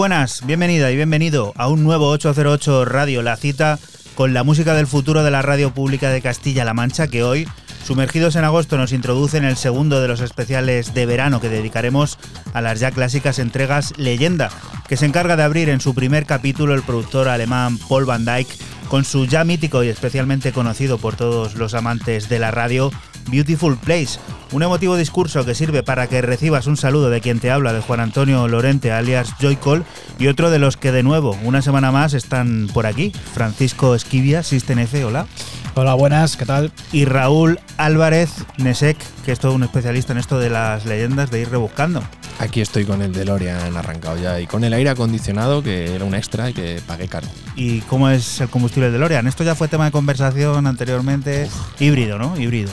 Buenas, bienvenida y bienvenido a un nuevo 808 Radio, la cita con la música del futuro de la radio pública de Castilla-La Mancha, que hoy, sumergidos en agosto, nos introduce en el segundo de los especiales de verano que dedicaremos a las ya clásicas entregas Leyenda, que se encarga de abrir en su primer capítulo el productor alemán Paul Van Dyk con su ya mítico y especialmente conocido por todos los amantes de la radio Beautiful Place, un emotivo discurso que sirve para que recibas un saludo de quien te habla, de Juan Antonio Lorente, alias Joycol, y otro de los que de nuevo, una semana más, están por aquí, Francisco Esquivia, System F, hola. Hola, buenas, ¿qué tal? Y Raúl Álvarez Nesek, que es todo un especialista en esto de las leyendas, de ir rebuscando. Aquí estoy con el DeLorean arrancado ya y con el aire acondicionado que era un extra y que pagué caro. ¿Y cómo es el combustible de DeLorean? Esto ya fue tema de conversación anteriormente. Híbrido, ¿no? Híbrido.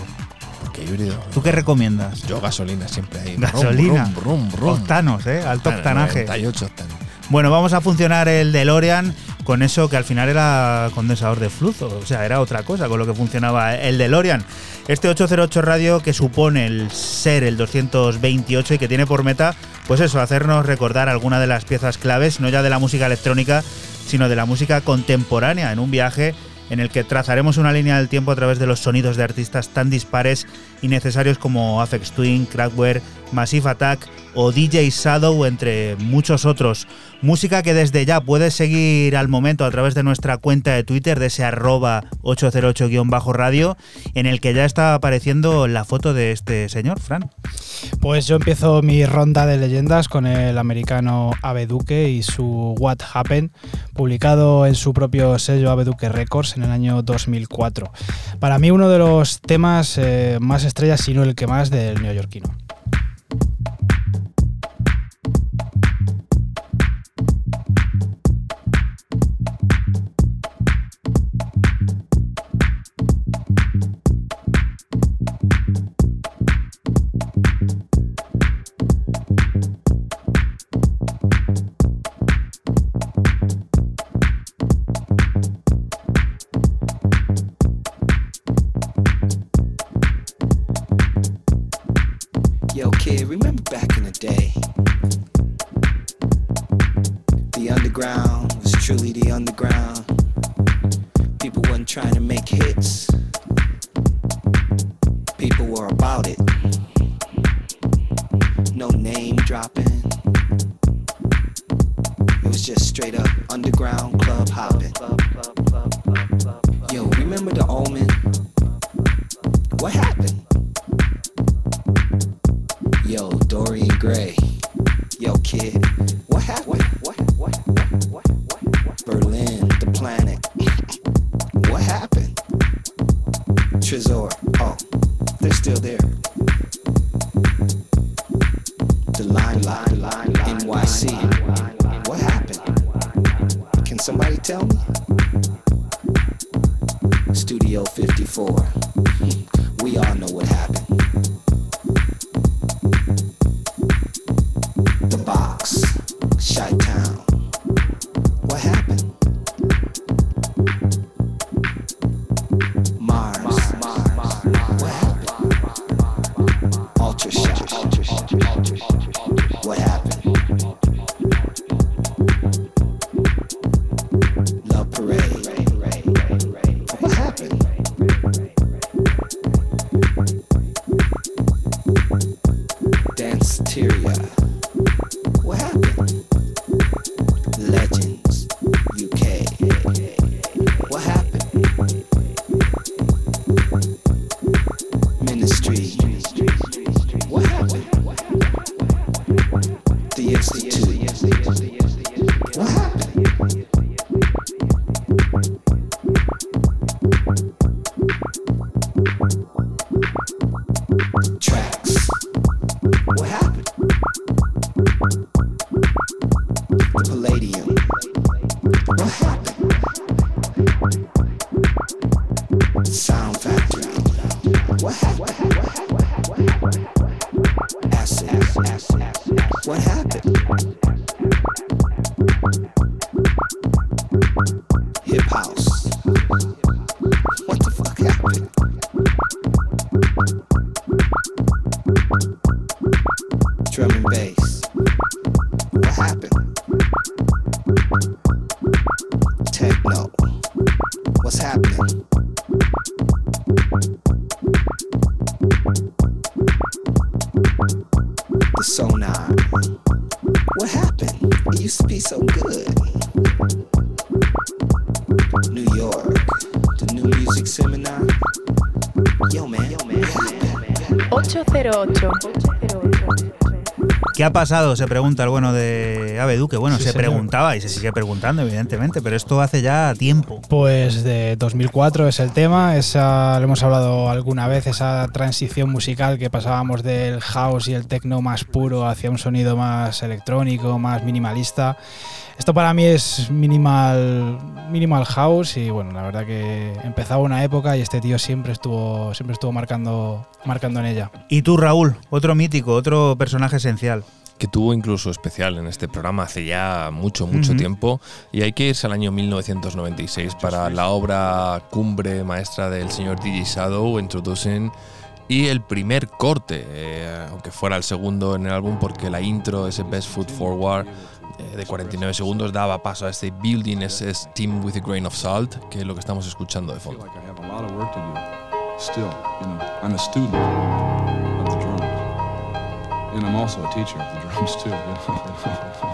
¿Por qué híbrido? ¿Tú qué recomiendas? Yo gasolina siempre ahí. Gasolina. Brum, brum, brum. Octanos, ¿eh? Alto octanaje. 98 octanos. Bueno, vamos a funcionar el DeLorean con eso que al final era condensador de flujo, o sea, era otra cosa con lo que funcionaba el DeLorean. Este 808 radio que supone el ser el 228 y que tiene por meta, pues eso, hacernos recordar alguna de las piezas claves, no ya de la música electrónica, sino de la música contemporánea, en un viaje en el que trazaremos una línea del tiempo a través de los sonidos de artistas tan dispares y como Afex Twin, Crackware, Massive Attack o DJ Shadow, entre muchos otros. Música que desde ya puedes seguir al momento a través de nuestra cuenta de Twitter, de ese arroba 808-radio, en el que ya está apareciendo la foto de este señor, Fran. Pues yo empiezo mi ronda de leyendas con el americano Abeduque y su What Happened, publicado en su propio sello Abeduque Records en el año 2004. Para mí uno de los temas eh, más estrellas, si no el que más, del neoyorquino. Yo, Dorian Gray. Yo, kid. What happened? What, what, what, what, what, what? Berlin, the planet. What happened? Trezor. Oh, they're still there. The line, line, line, NYC. What happened? Can somebody tell me? Studio 54. Hmm. We all know what happened. Pasado? Se pregunta el bueno de Ave Duque. Bueno, Sí, se señor. preguntaba y se sigue preguntando, evidentemente, pero esto hace ya tiempo. Pues de 2004 es el tema, esa, lo hemos hablado alguna vez, esa transición musical que pasábamos del house y el techno más puro hacia un sonido más electrónico, más minimalista. Esto para mí es minimal, minimal house y bueno, la verdad que empezaba una época y este tío siempre estuvo, siempre estuvo marcando, marcando en ella. Y tú, Raúl, otro mítico, otro personaje esencial. Que tuvo incluso especial en este programa hace ya mucho, mucho Ujú. tiempo. Y hay que irse al año 1996 para la obra cumbre maestra del señor DJ Shadow, Introducing, y el primer corte, eh, aunque fuera el segundo en el álbum, porque la intro, ese Best Foot Forward eh, de 49 segundos, daba paso a este Building ese Team with a Grain of Salt, que es lo que estamos escuchando de fondo. I'm a student of the drums, and I'm also a teacher of the drums happens too.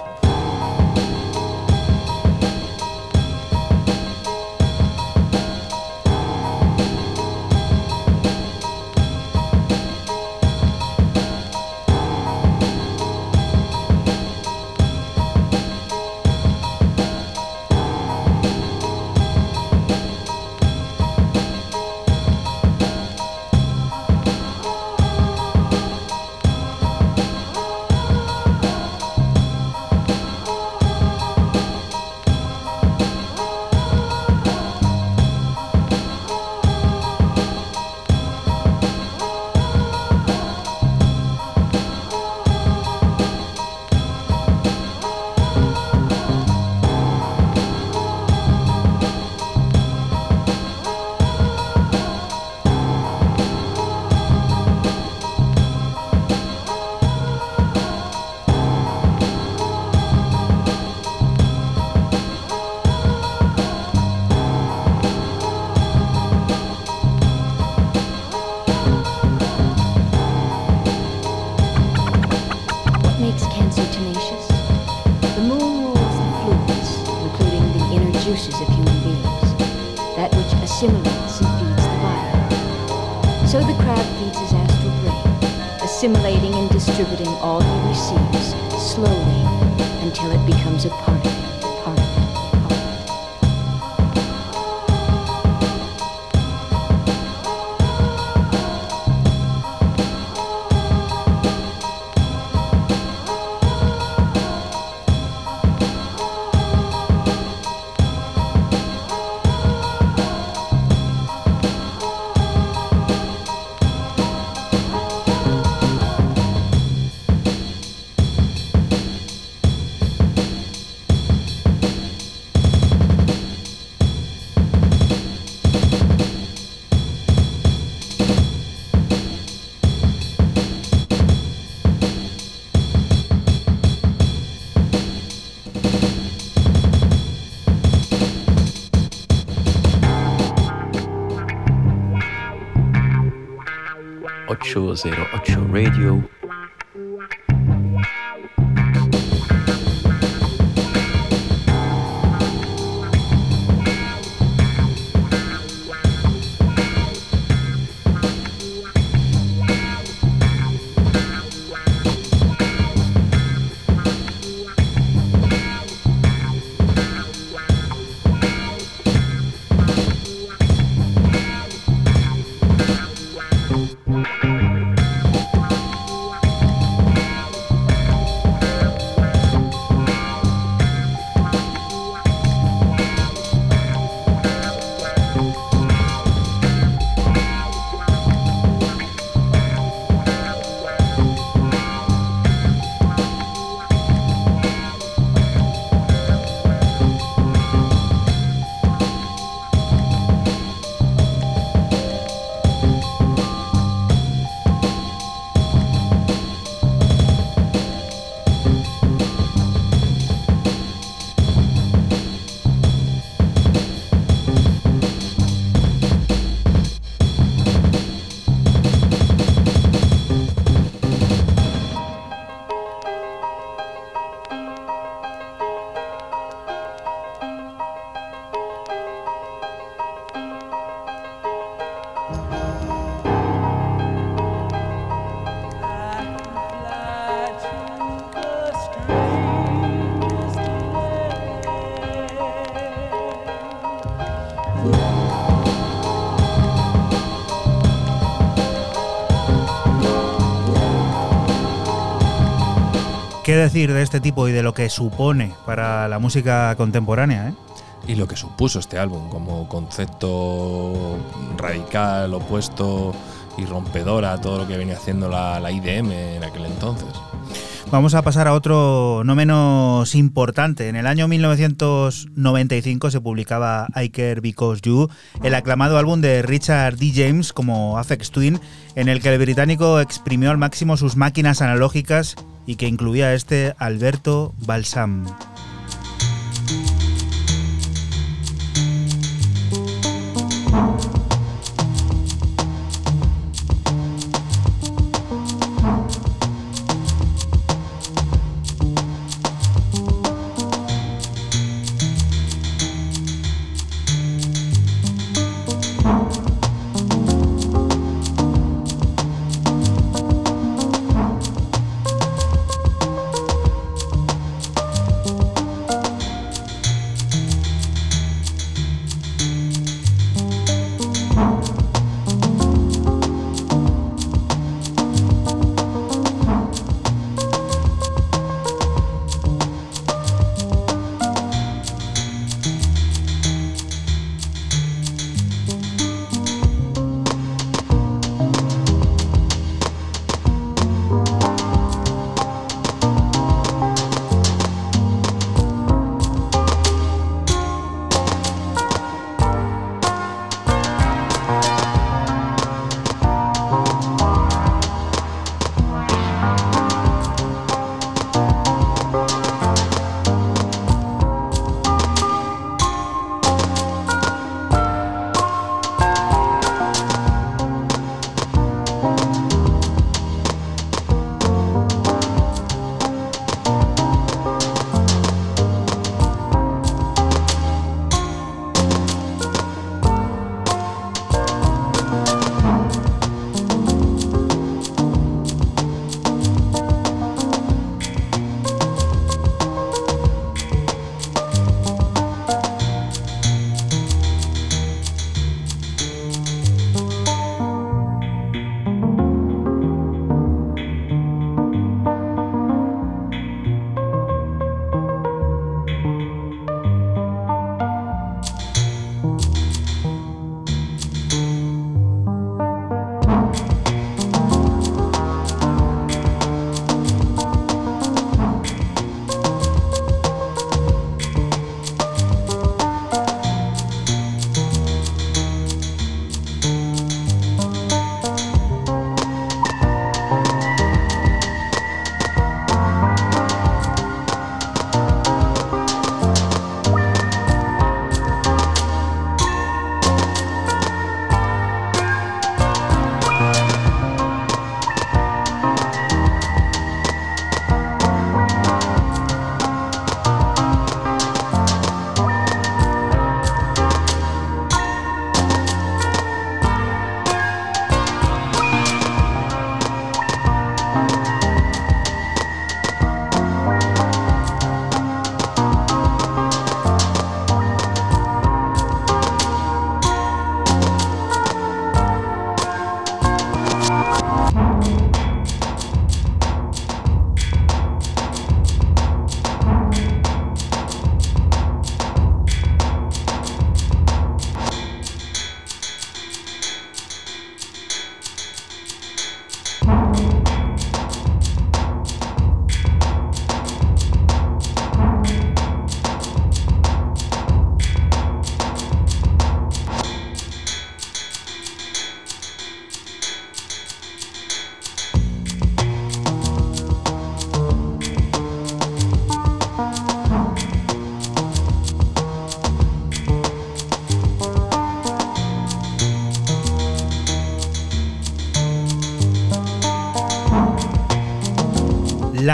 distributing all he receives slowly until it becomes 008 Radio. ¿Qué decir de este tipo y de lo que supone para la música contemporánea? eh? Y lo que supuso este álbum como concepto radical, opuesto y rompedor a todo lo que venía haciendo la, la IDM en aquel entonces. Vamos a pasar a otro no menos importante. En el año 1995 se publicaba I Care Because You, el aclamado álbum de Richard D. James como Afex Twin, en el que el británico exprimió al máximo sus máquinas analógicas y que incluía a este Alberto Balsam.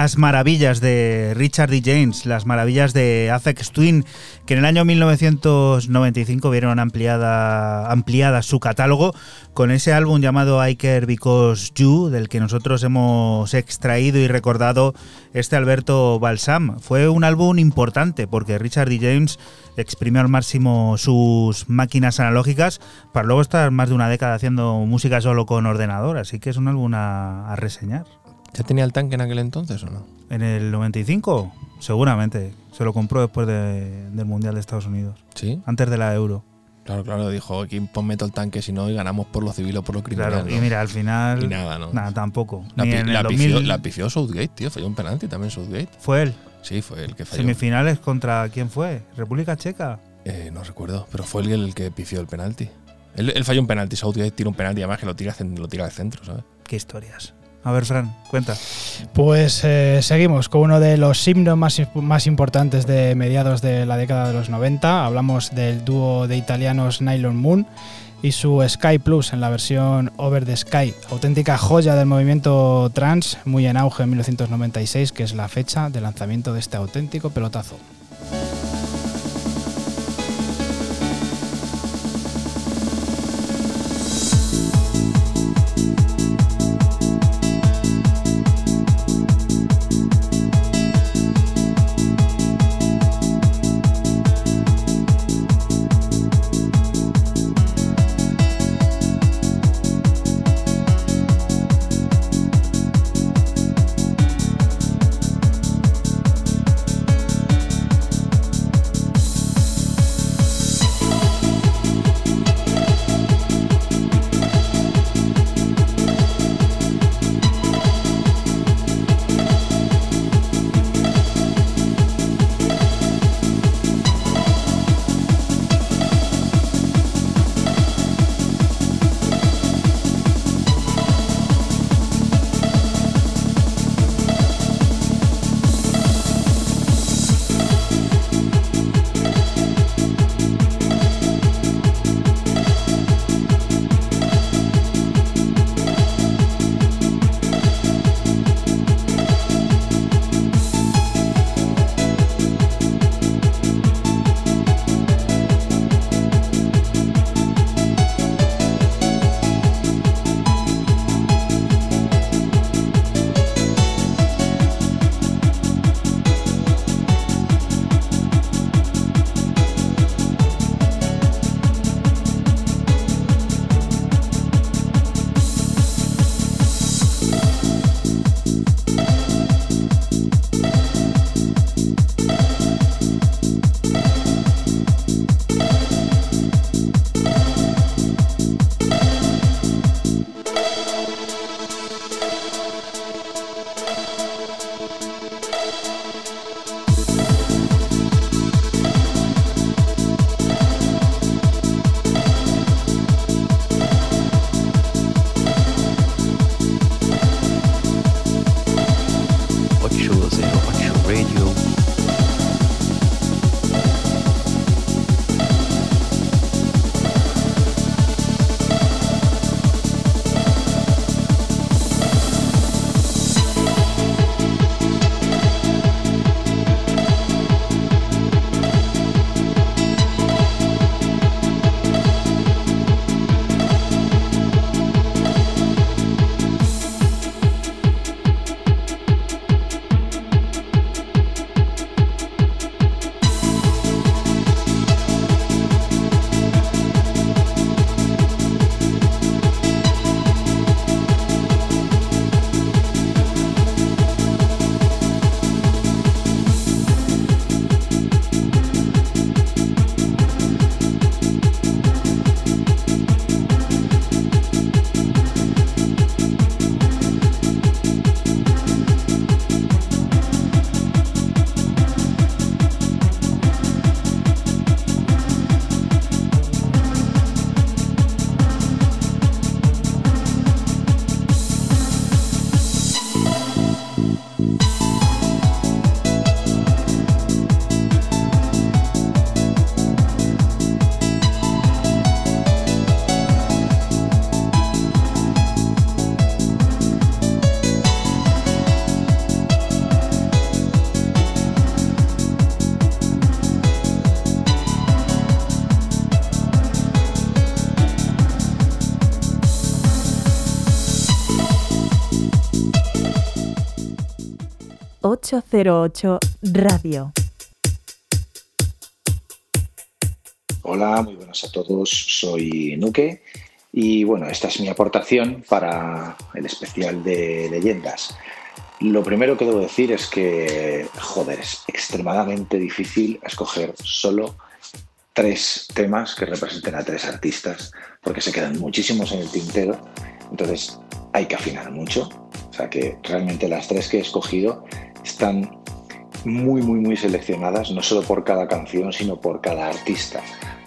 Las maravillas de Richard D. James, las maravillas de Afex Twin, que en el año 1995 vieron ampliada, su catálogo con ese álbum llamado I Care Because You, del que nosotros hemos extraído y recordado este Alberto Balsam. Fue un álbum importante porque Richard D. James exprimió al máximo sus máquinas analógicas para luego estar más de una década haciendo música solo con ordenador, así que es un álbum a reseñar. ¿Ya tenía el tanque en aquel entonces o no? ¿En el 95? Seguramente. Se lo compró después de- del Mundial de Estados Unidos. Sí. Antes de la Euro. Claro, claro, dijo, aquí todo el tanque si no y ganamos por lo civil o por lo criminal. Claro, y mira, al final. Y nada, ¿no? Nada, tampoco. La, Ni pi- en la el pifió, 2000 la pifió Southgate, tío. Falló un penalti también Southgate. Fue él. Sí, fue el que falló. Semifinales contra quién fue? República Checa. Eh, no recuerdo, pero fue el, el que pifió el penalti. Él, él falló un penalti, Southgate tira un penalti, además que lo tira, lo tira al centro, ¿sabes? Qué historias. A ver, Fran, cuenta. Pues eh, seguimos con uno de los himnos más, más importantes de mediados de la década de los 90. Hablamos del dúo de italianos Nylon Moon y su Sky Plus en la versión Over the Sky, auténtica joya del movimiento trans, muy en auge en 1996, que es la fecha de lanzamiento de este auténtico pelotazo. ...808 Radio. Hola, muy buenas a todos. Soy Nuque y bueno, esta es mi aportación para el especial de leyendas. Lo primero que debo decir es que, joder, es extremadamente difícil escoger solo tres temas que representen a tres artistas, porque se quedan muchísimos en el tintero, entonces hay que afinar mucho. O sea que realmente las tres que he escogido están muy, muy, muy seleccionadas, no solo por cada canción, sino por cada artista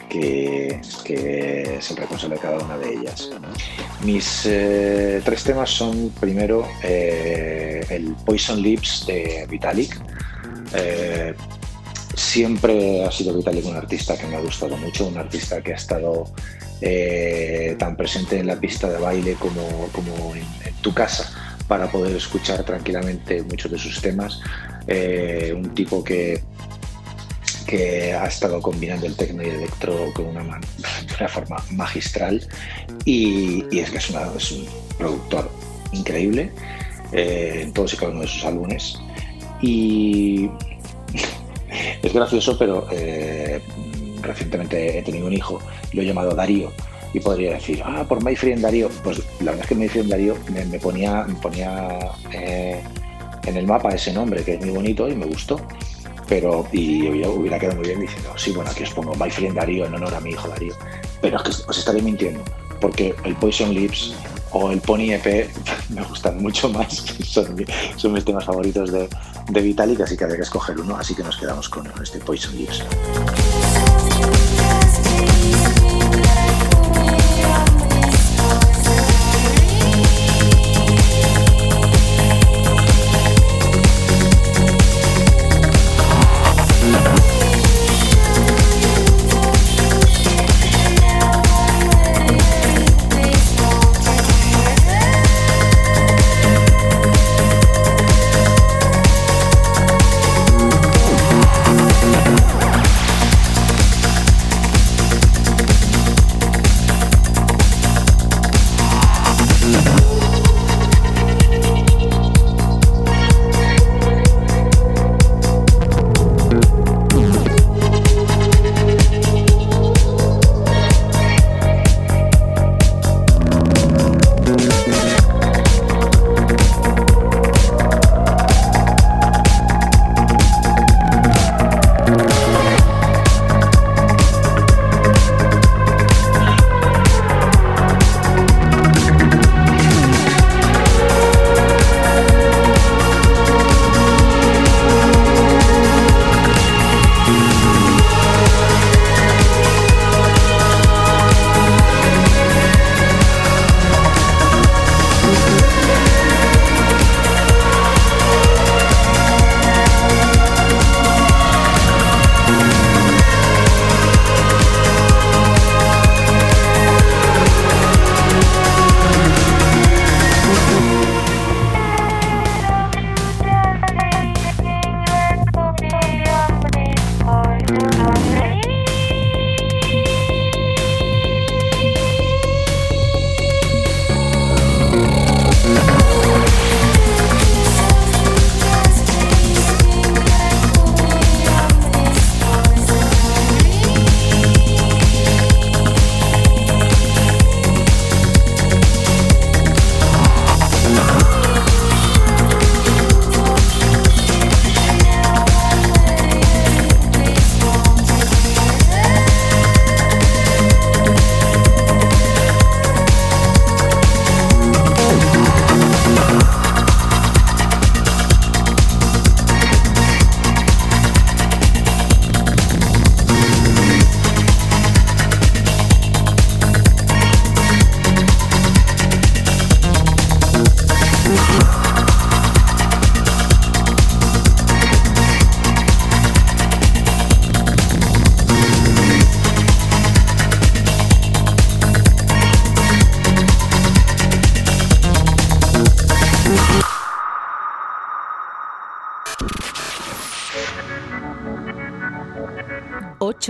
que, que es el responsable de cada una de ellas. Mis eh, tres temas son, primero, eh, el Poison Lips de Vitalik. Eh, siempre ha sido Vitalik un artista que me ha gustado mucho, un artista que ha estado tan presente en la pista de baile como, como en tu casa para poder escuchar tranquilamente muchos de sus temas. Eh, un tipo que, que ha estado combinando el techno y el electro con una, de una forma magistral y, es que es un productor increíble eh, en todos y cada uno de sus álbumes. Y es gracioso, pero eh, recientemente he tenido un hijo, lo he llamado Darío. Y podría decir, ah, por My Friend Darío. Pues la verdad es que My Friend Darío me, me ponía, me ponía eh, en el mapa ese nombre, que es muy bonito y me gustó. Pero, y hubiera, quedado muy bien diciendo, sí, bueno, aquí os pongo My Friend Darío en honor a mi hijo Darío. Pero es que os estaré mintiendo, porque el Poison Lips o el Pony EP me gustan mucho más. Son, son mis temas favoritos de, de Vitalik, así que había que escoger uno. Así que nos quedamos con este Poison Lips.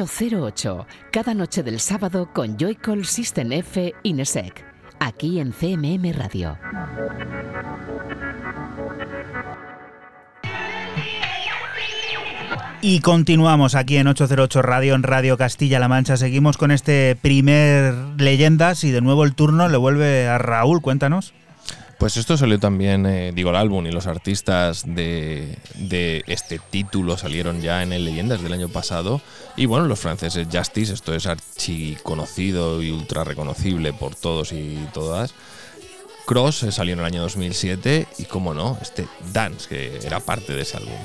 ...808... Cada noche del sábado con Joycall System F Inesec. Aquí en CMM Radio. Y continuamos aquí en 808 Radio, en Radio Castilla-La Mancha. Seguimos con este primer Leyendas y de nuevo el turno le vuelve a Raúl. Cuéntanos. Pues esto salió también, eh, digo, el álbum y los artistas de, de este título salieron ya en el Leyendas del año pasado. Y bueno, los franceses Justice, esto es archiconocido y ultra reconocible por todos y todas. Cross eh, salió en el año 2007 y, como no, este Dance, que era parte de ese álbum.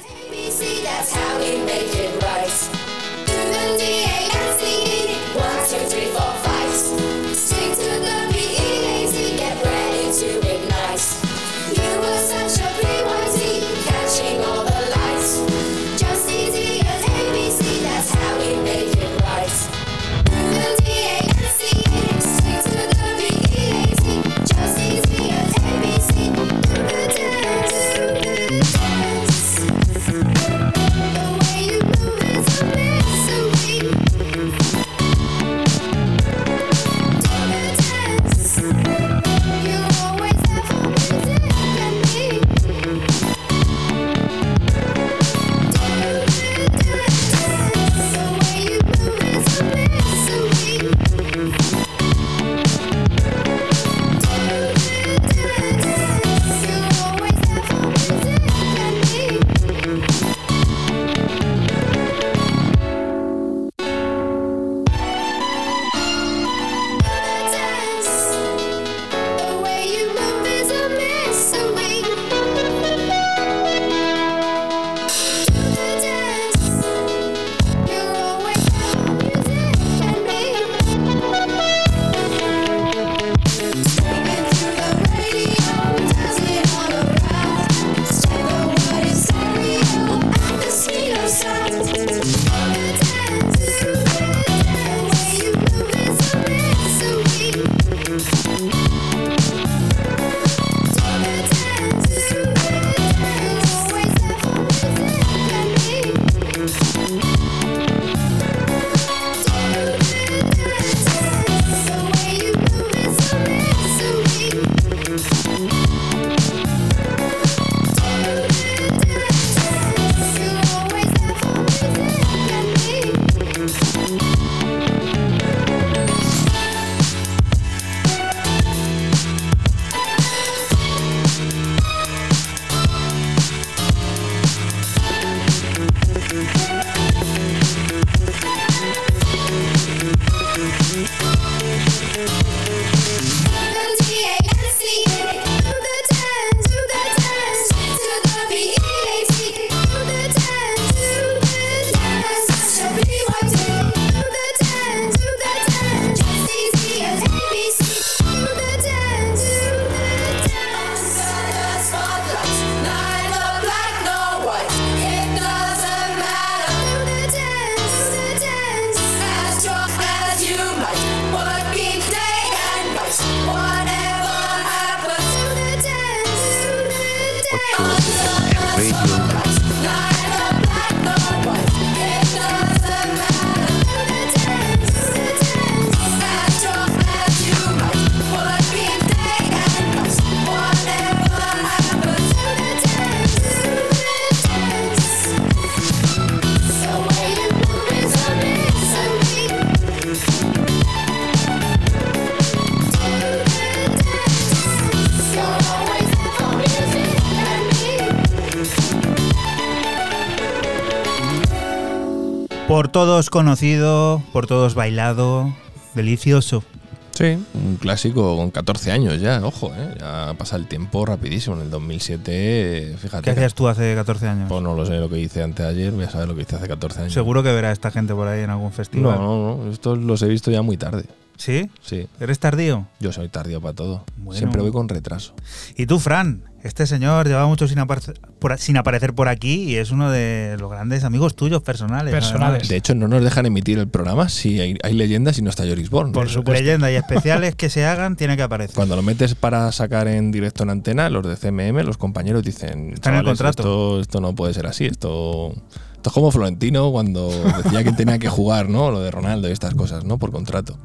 Todos conocido, por todos bailado, delicioso. Sí, un clásico con 14 años ya, ojo, ¿eh? ya pasa el tiempo rapidísimo. En el 2007, eh, fíjate. ¿Qué hacías tú hace 14 años? Pues no lo sé lo que hice antes de ayer, voy a saber lo que hice hace 14 años. Seguro que verá a esta gente por ahí en algún No, festival. no, no, estos los he visto ya muy tarde. ¿Sí? Sí, ¿Eres tardío? yo soy tardío para todo. Bueno. Siempre voy con retraso. Y tú, Fran, este señor lleva mucho sin, apar- por- sin aparecer por aquí y es uno de los grandes amigos tuyos personales. Personales. De hecho, no nos dejan emitir el programa si hay, hay leyendas y no está Joris Born. Por supuesto. Leyendas y especiales que se hagan, tiene que aparecer. Cuando lo metes para sacar en directo en antena, los de CMM, los compañeros dicen: Está en el "Chavales, contrato". Esto, esto no puede ser así. Esto, esto es como Florentino cuando decía que tenía que jugar, ¿no? Lo de Ronaldo y estas cosas, ¿no? Por contrato.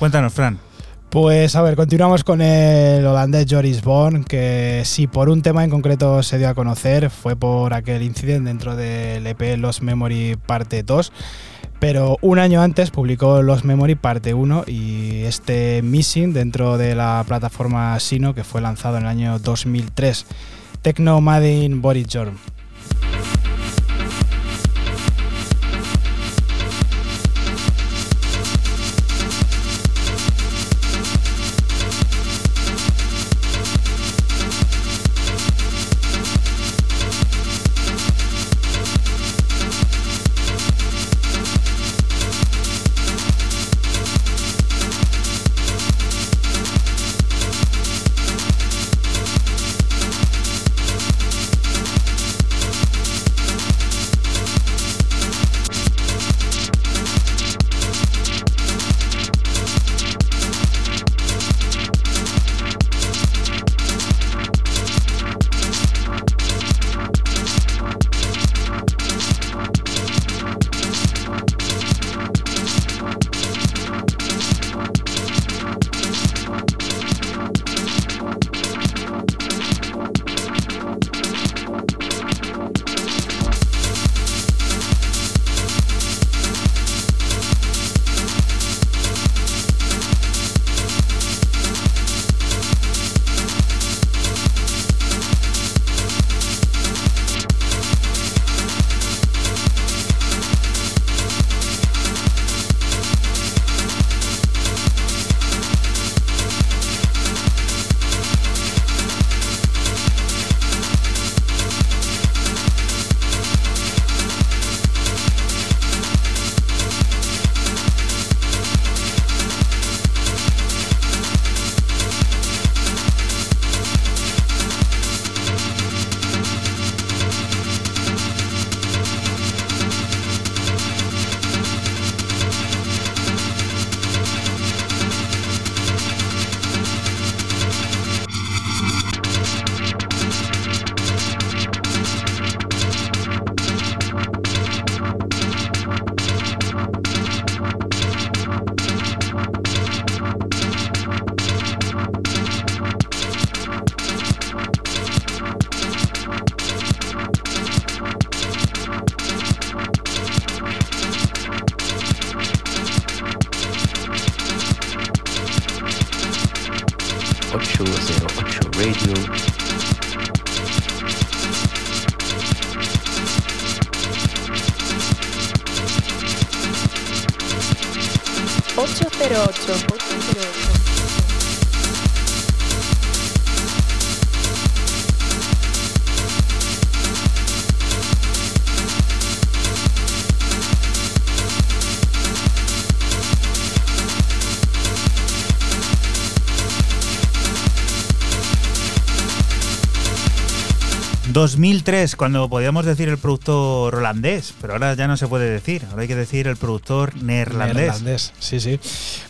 Cuéntanos, Fran. Pues a ver, continuamos con el holandés Joris Born, que si por un tema en concreto se dio a conocer fue por aquel incidente dentro del EP Los Memory Parte 2, pero un año antes publicó Los Memory Parte 1 y este Missing dentro de la plataforma Sino que fue lanzado en el año 2003. Techno Made in Boris Jorn. Radio. Ocho, ocho cero ocho. 2003, cuando podíamos decir el productor holandés, pero ahora ya no se puede decir, ahora hay que decir el productor neerlandés. Neerlandés, sí, sí.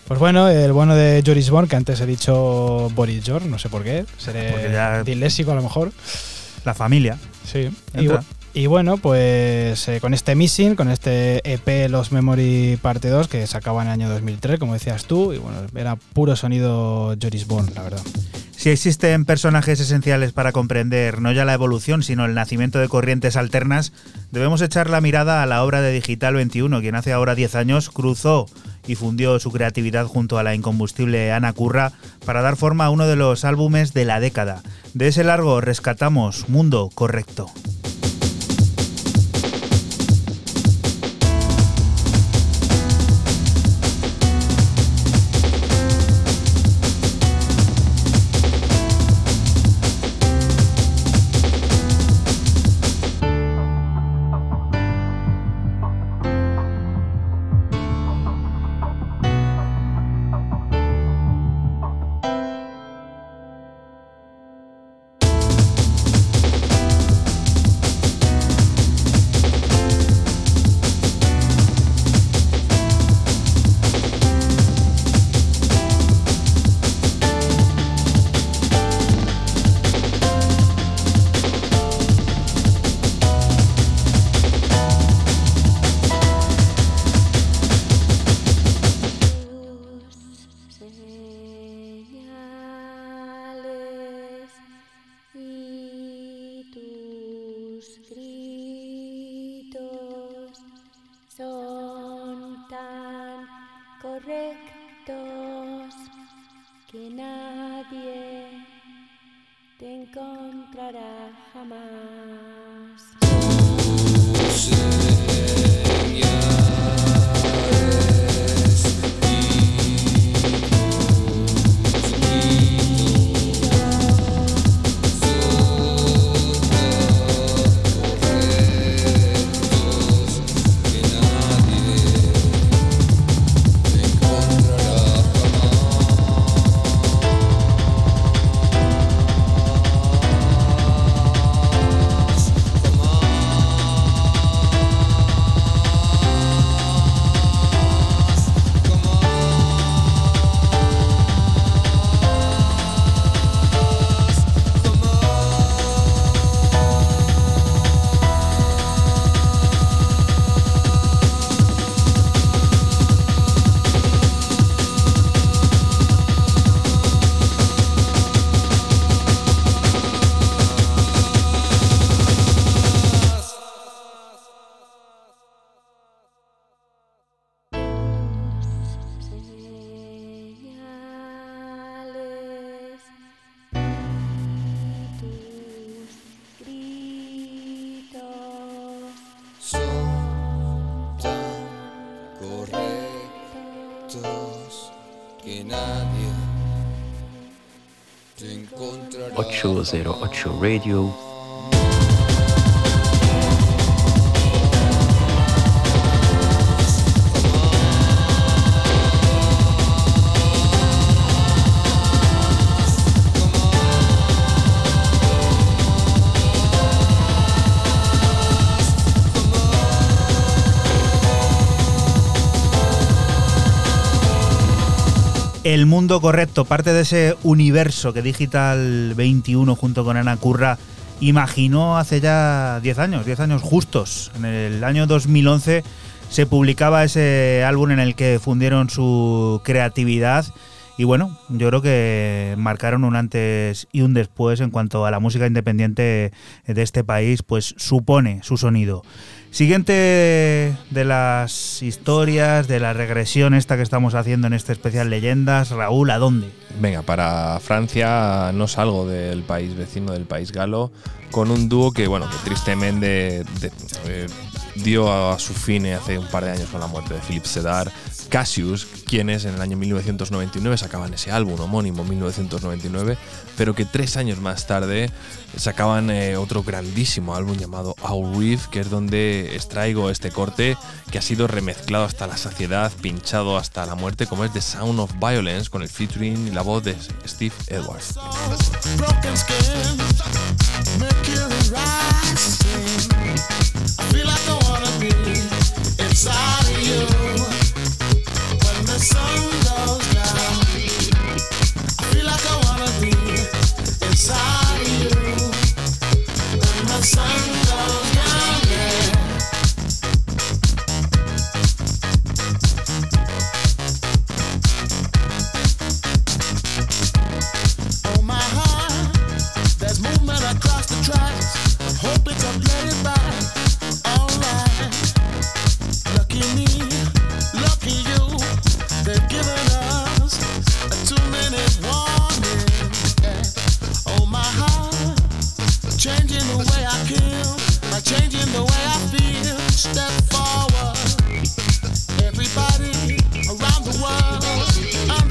Pues bueno, el bueno de Joris Born, que antes he dicho Boris Jorn, no sé por qué, seré ya- disléxico a lo mejor. La familia. Sí. Y, y bueno, pues eh, con este Missing, con este EP Los Memory Parte 2, que se acaba en el año 2003, como decías tú, y bueno, era puro sonido Joris Born, la verdad. Si existen personajes esenciales para comprender no ya la evolución, sino el nacimiento de corrientes alternas, debemos echar la mirada a la obra de Digital 21, quien hace ahora 10 años cruzó y fundió su creatividad junto a la incombustible Ana Curra para dar forma a uno de los álbumes de la década. De ese largo rescatamos Mundo Correcto. Encontrará. 808 Radio. El mundo correcto, parte de ese universo que Digital 21 junto con Ana Curra imaginó hace ya 10 años, 10 años justos. En el año 2011 se publicaba ese álbum en el que fundieron su creatividad y bueno, yo creo que marcaron un antes y un después en cuanto a la música independiente de este país, pues supone su sonido. Siguiente de las historias, de la regresión esta que estamos haciendo en este especial Leyendas, Raúl, ¿a dónde? Venga, para Francia no salgo del país vecino, del país galo, con un dúo que, bueno, que tristemente eh, dio a su fin hace un par de años con la muerte de Philippe Sedar. Cassius, quienes en el año 1999 sacaban ese álbum homónimo 1999, pero que tres años más tarde sacaban eh, otro grandísimo álbum llamado Our Reef, que es donde extraigo este corte que ha sido remezclado hasta la saciedad, pinchado hasta la muerte, como es The Sound of Violence, con el featuring y la voz de Steve Edwards. Sun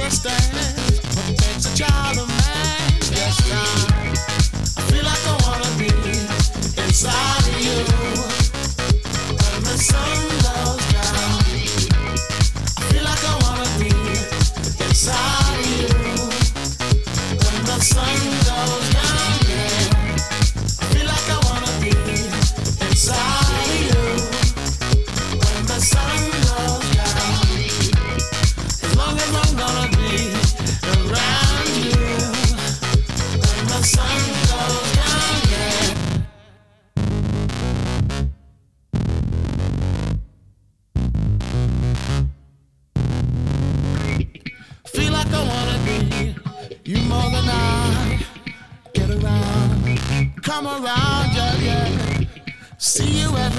understand.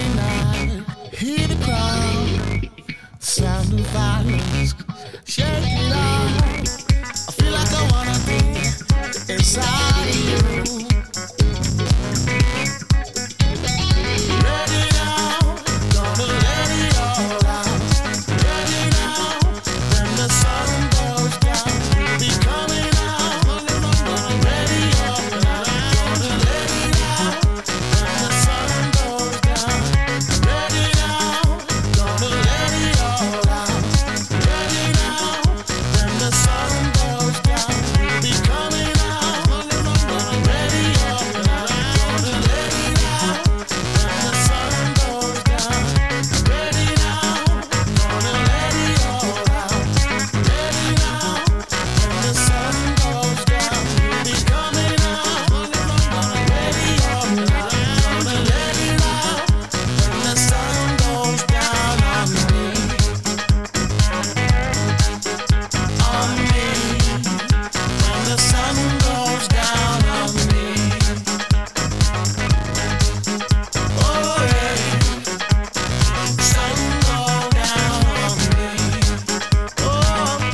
Every night. Hear the crowd. Sound of violence. I feel like I wanna be inside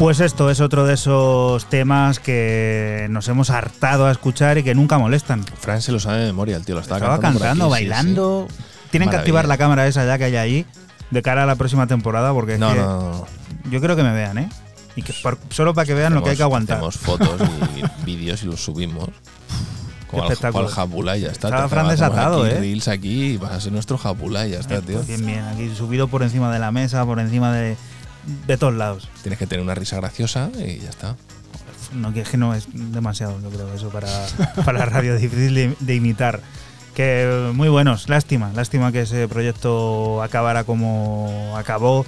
Pues esto es otro de esos temas que nos hemos hartado a escuchar y que nunca molestan. Fran se lo sabe de memoria, el tío. Lo estaba, Estaba cantando, cantando, aquí, bailando. sí. Tienen que activar la cámara esa ya que hay ahí de cara a la próxima temporada porque es No, que no, no. yo creo que me vean, ¿eh? Y que por- solo para que vean lo que hay que aguantar. Hacemos fotos y vídeos y los subimos. Como espectáculo. al y ya está. Estaba Fran desatado, aquí ¿eh? Reels aquí y vas a ser nuestro Jabula y ya está, tío. Bien, bien, aquí subido por encima de la mesa, por encima de, de todos lados. Tienes que tener una risa graciosa y ya está. No, que es que no es demasiado, yo creo, eso para, para la radio, difícil de, de imitar. Que muy buenos, lástima, lástima que ese proyecto acabara como acabó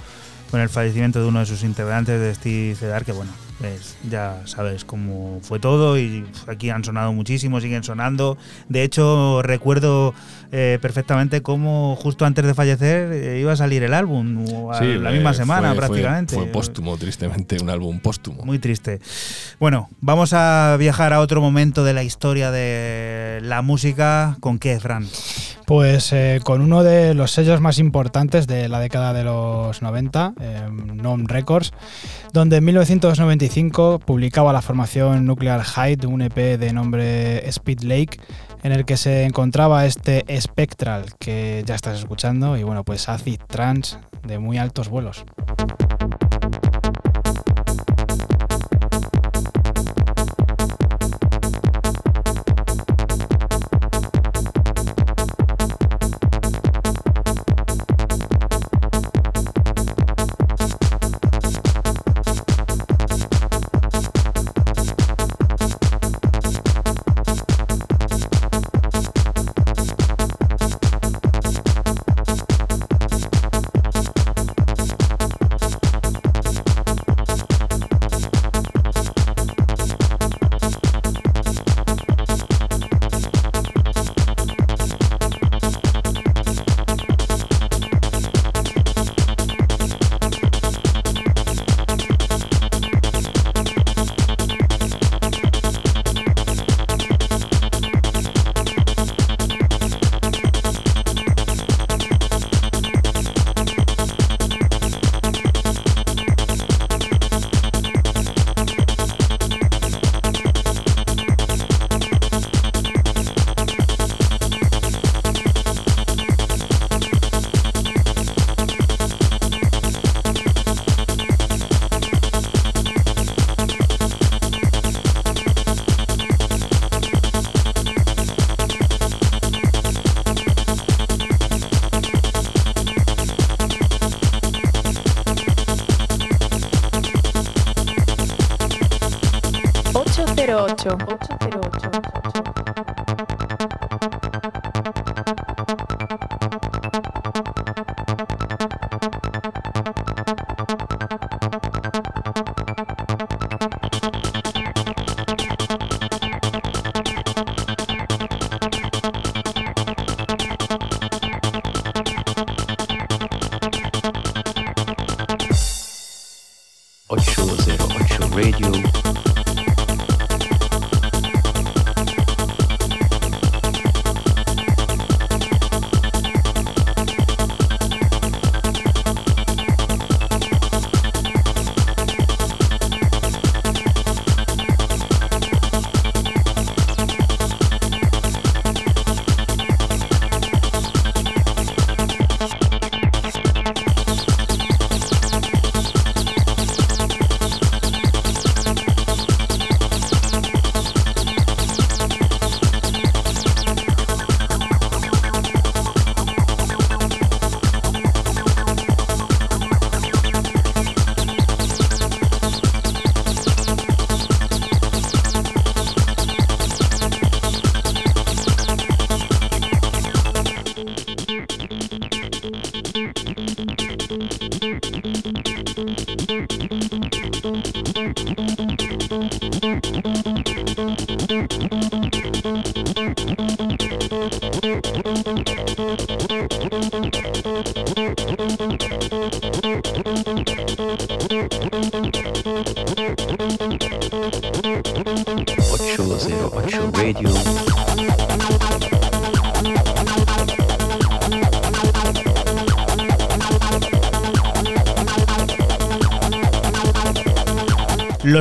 con el fallecimiento de uno de sus integrantes, de Steve Cedar, que bueno, pues ya sabes cómo fue todo y aquí han sonado muchísimo, siguen sonando. De hecho, recuerdo eh, perfectamente cómo justo antes de fallecer eh, iba a salir el álbum, o a la eh, misma semana fue- fue- prácticamente. Fue, póstumo, tristemente, un álbum póstumo. Muy triste. Bueno, vamos a viajar a otro momento de la historia de la música. ¿Con qué, Fran? Pues eh, con uno de los sellos más importantes de la década de los 90, eh, NOM Records, donde en 1995 publicaba la formación Nuclear Height un EP de nombre Speed Lake, en el que se encontraba este Spectral que ya estás escuchando, y bueno, pues Acid Trance de muy altos vuelos.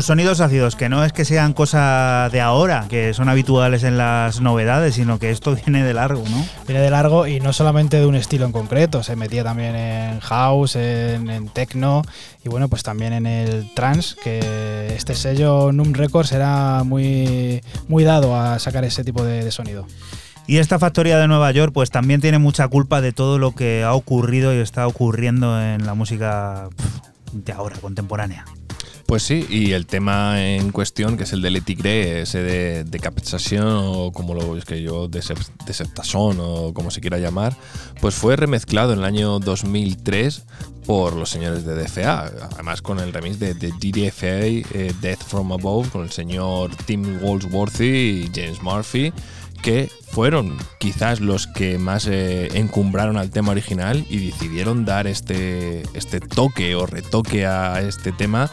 Sonidos ácidos, que no es que sean cosa de ahora, que son habituales en las novedades, sino que esto viene de largo, ¿no? Viene de largo y no solamente de un estilo en concreto, se metía también en house, en, en techno y bueno, pues también en el trance, que este sello Num Records era muy, muy dado a sacar ese tipo de, de sonido. Y esta factoría de Nueva York, pues también tiene mucha culpa de todo lo que ha ocurrido y está ocurriendo en la música de ahora, contemporánea. Pues sí, y el tema en cuestión, que es el de Letigre, ese de decapitación o como lo es que yo, decep- deceptación o como se quiera llamar, pues fue remezclado en el año 2003 por los señores de DFA, además con el remix de, de DDFA, eh, Death from Above, con el señor Tim Walsworthy y James Murphy, que fueron quizás los que más eh, encumbraron al tema original y decidieron dar este, este toque o retoque a este tema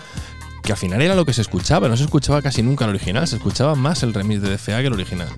que al final era lo que se escuchaba, no se escuchaba casi nunca el original, se escuchaba más el remix de DFA que el original.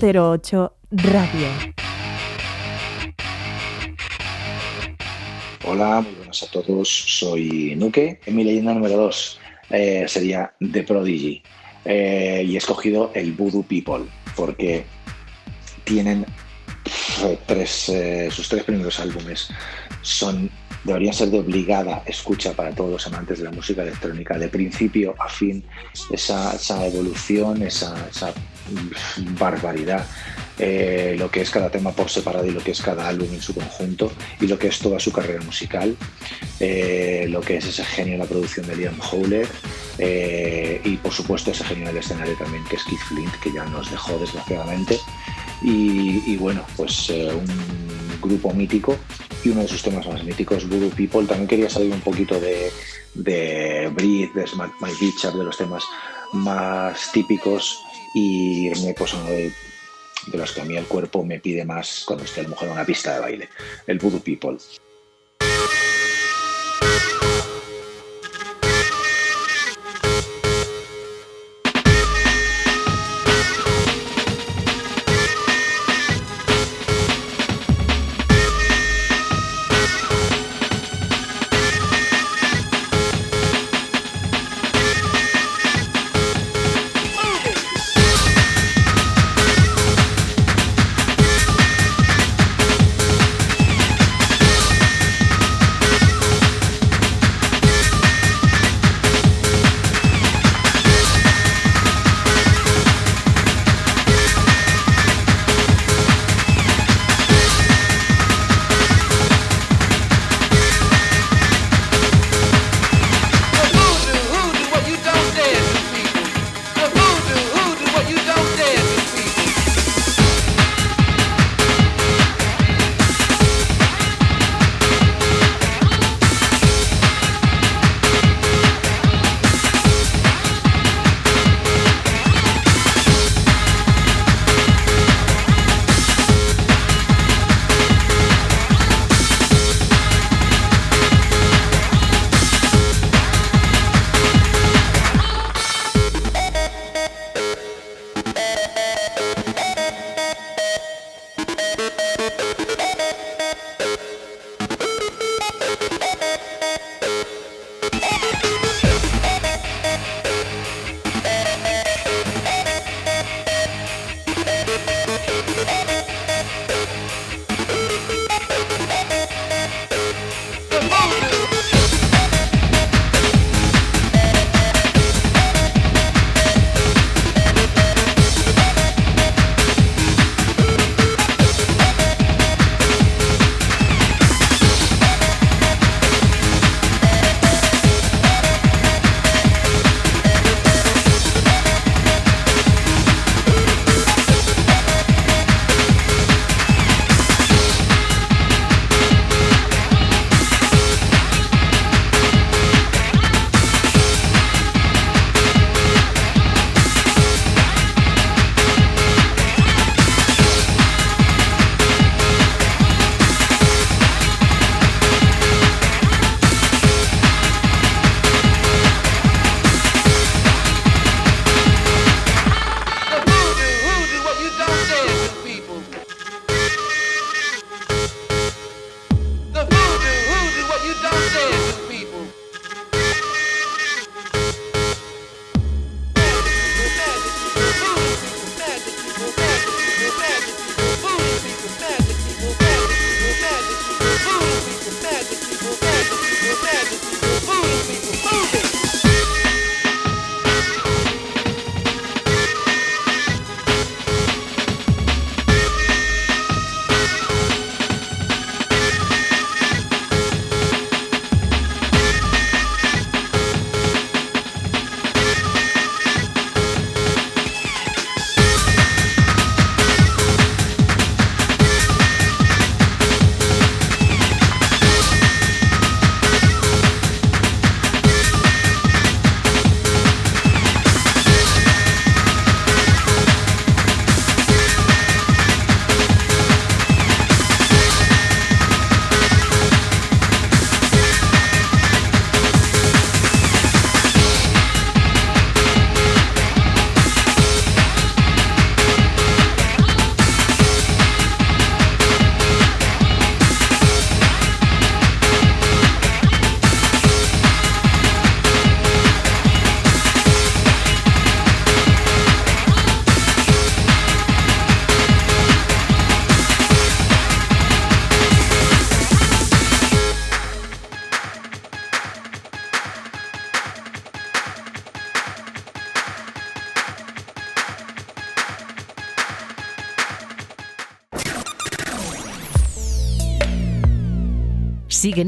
...808 Radio. Hola, muy buenas a todos. Soy Nuke. Mi leyenda número 2 sería The Prodigy. Eh, y he escogido el Voodoo People porque tienen tres, eh, sus tres primeros álbumes son deberían ser de obligada escucha para todos los amantes de la música electrónica, de principio a fin, esa, esa evolución, esa, esa mm, barbaridad, eh, lo que es cada tema por separado y lo que es cada álbum en su conjunto, y lo que es toda su carrera musical, eh, lo que es ese genio en la producción de Liam Howlett, eh, y por supuesto ese genio del escenario también, que es Keith Flint, que ya nos dejó desgraciadamente. Y, y bueno, pues eh, un grupo mítico y uno de sus temas más míticos, Voodoo People. También quería salir un poquito de, de Breathe, de Smack My Up, de los temas más típicos y irme pues, a uno de, de los que a mí el cuerpo me pide más cuando estoy a lo mejor una pista de baile, el Voodoo People.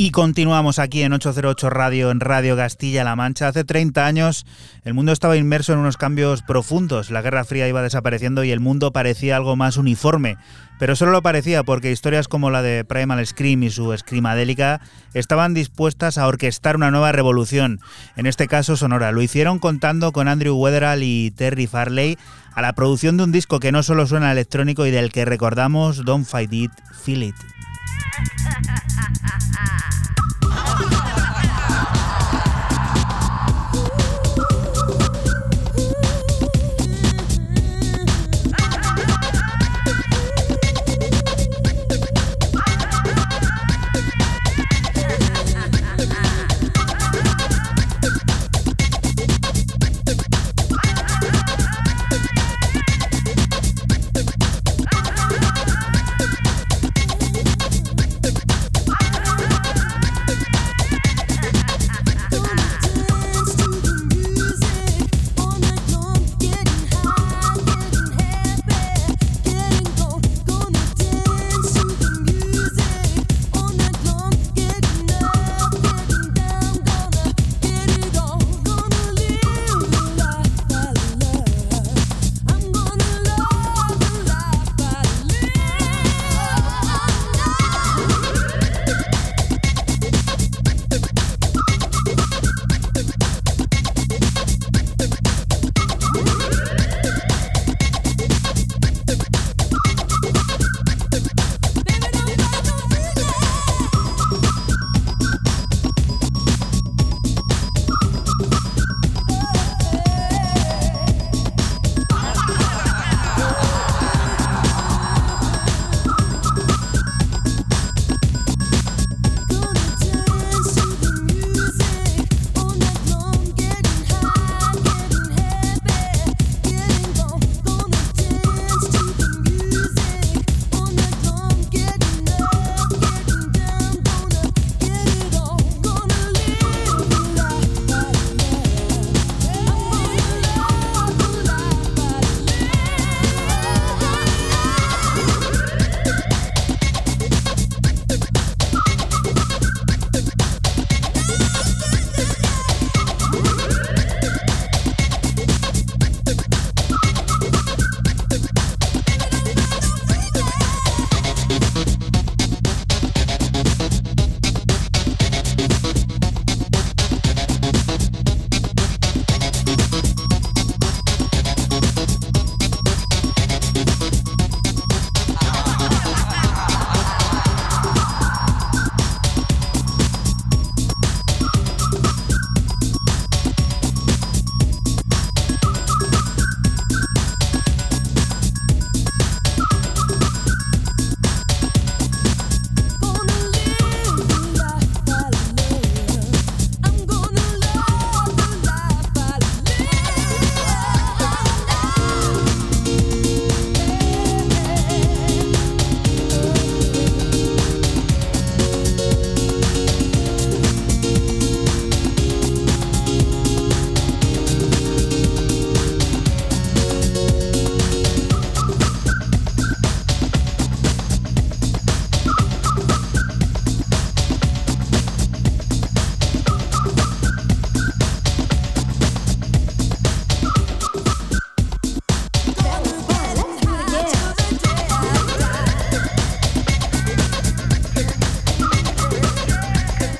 Y continuamos aquí en 808 Radio, en Radio Castilla-La Mancha. Hace 30 años el mundo estaba inmerso en unos cambios profundos. La Guerra Fría iba desapareciendo y el mundo parecía algo más uniforme. Pero solo lo parecía porque historias como la de Primal Scream y su Screamadélica estaban dispuestas a orquestar una nueva revolución, en este caso sonora. Lo hicieron contando con Andrew Weatherall y Terry Farley a la producción de un disco que no solo suena electrónico y del que recordamos Don't Fight It, Feel It. Ha ha ha ha ha!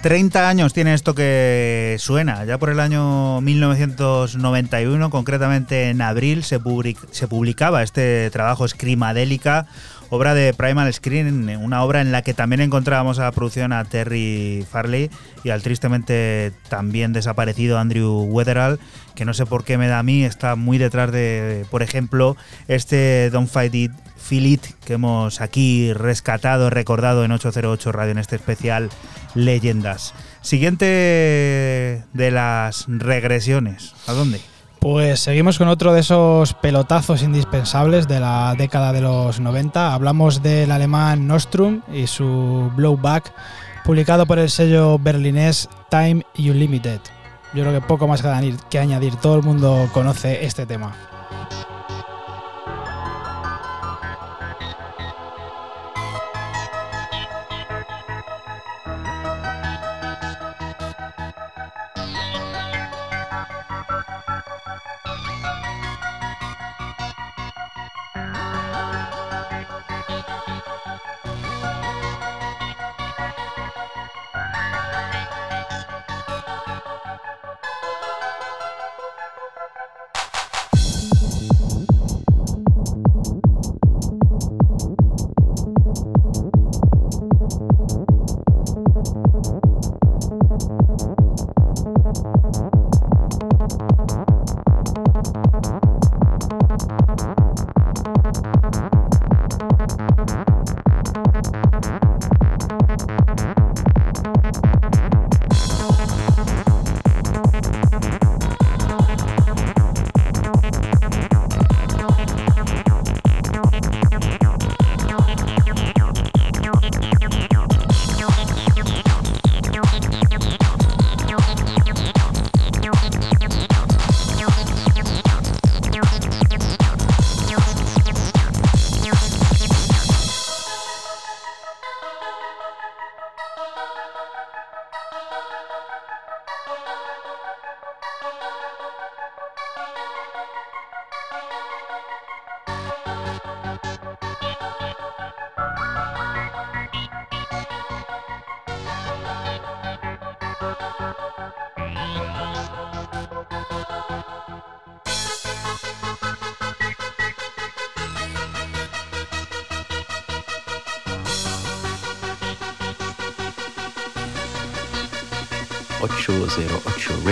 ...30 años tiene esto que suena. Ya por el año 1991, concretamente en abril, se, public- se publicaba este trabajo Scrimadélica, obra de Primal Screen, una obra en la que también encontrábamos a la producción a Terry Farley y al tristemente también desaparecido Andrew Weatherall, que no sé por qué me da a mí, está muy detrás de, por ejemplo, este Don't Fight It, Feel It, que hemos aquí rescatado, recordado en 808 Radio en este especial Leyendas. Siguiente de las regresiones. ¿A dónde? Pues seguimos con otro de esos pelotazos indispensables de la década de los 90. Hablamos del alemán Nostrum y su Blowback, publicado por el sello berlinés Time Unlimited. Yo creo que poco más que añadir. todo el mundo conoce este tema.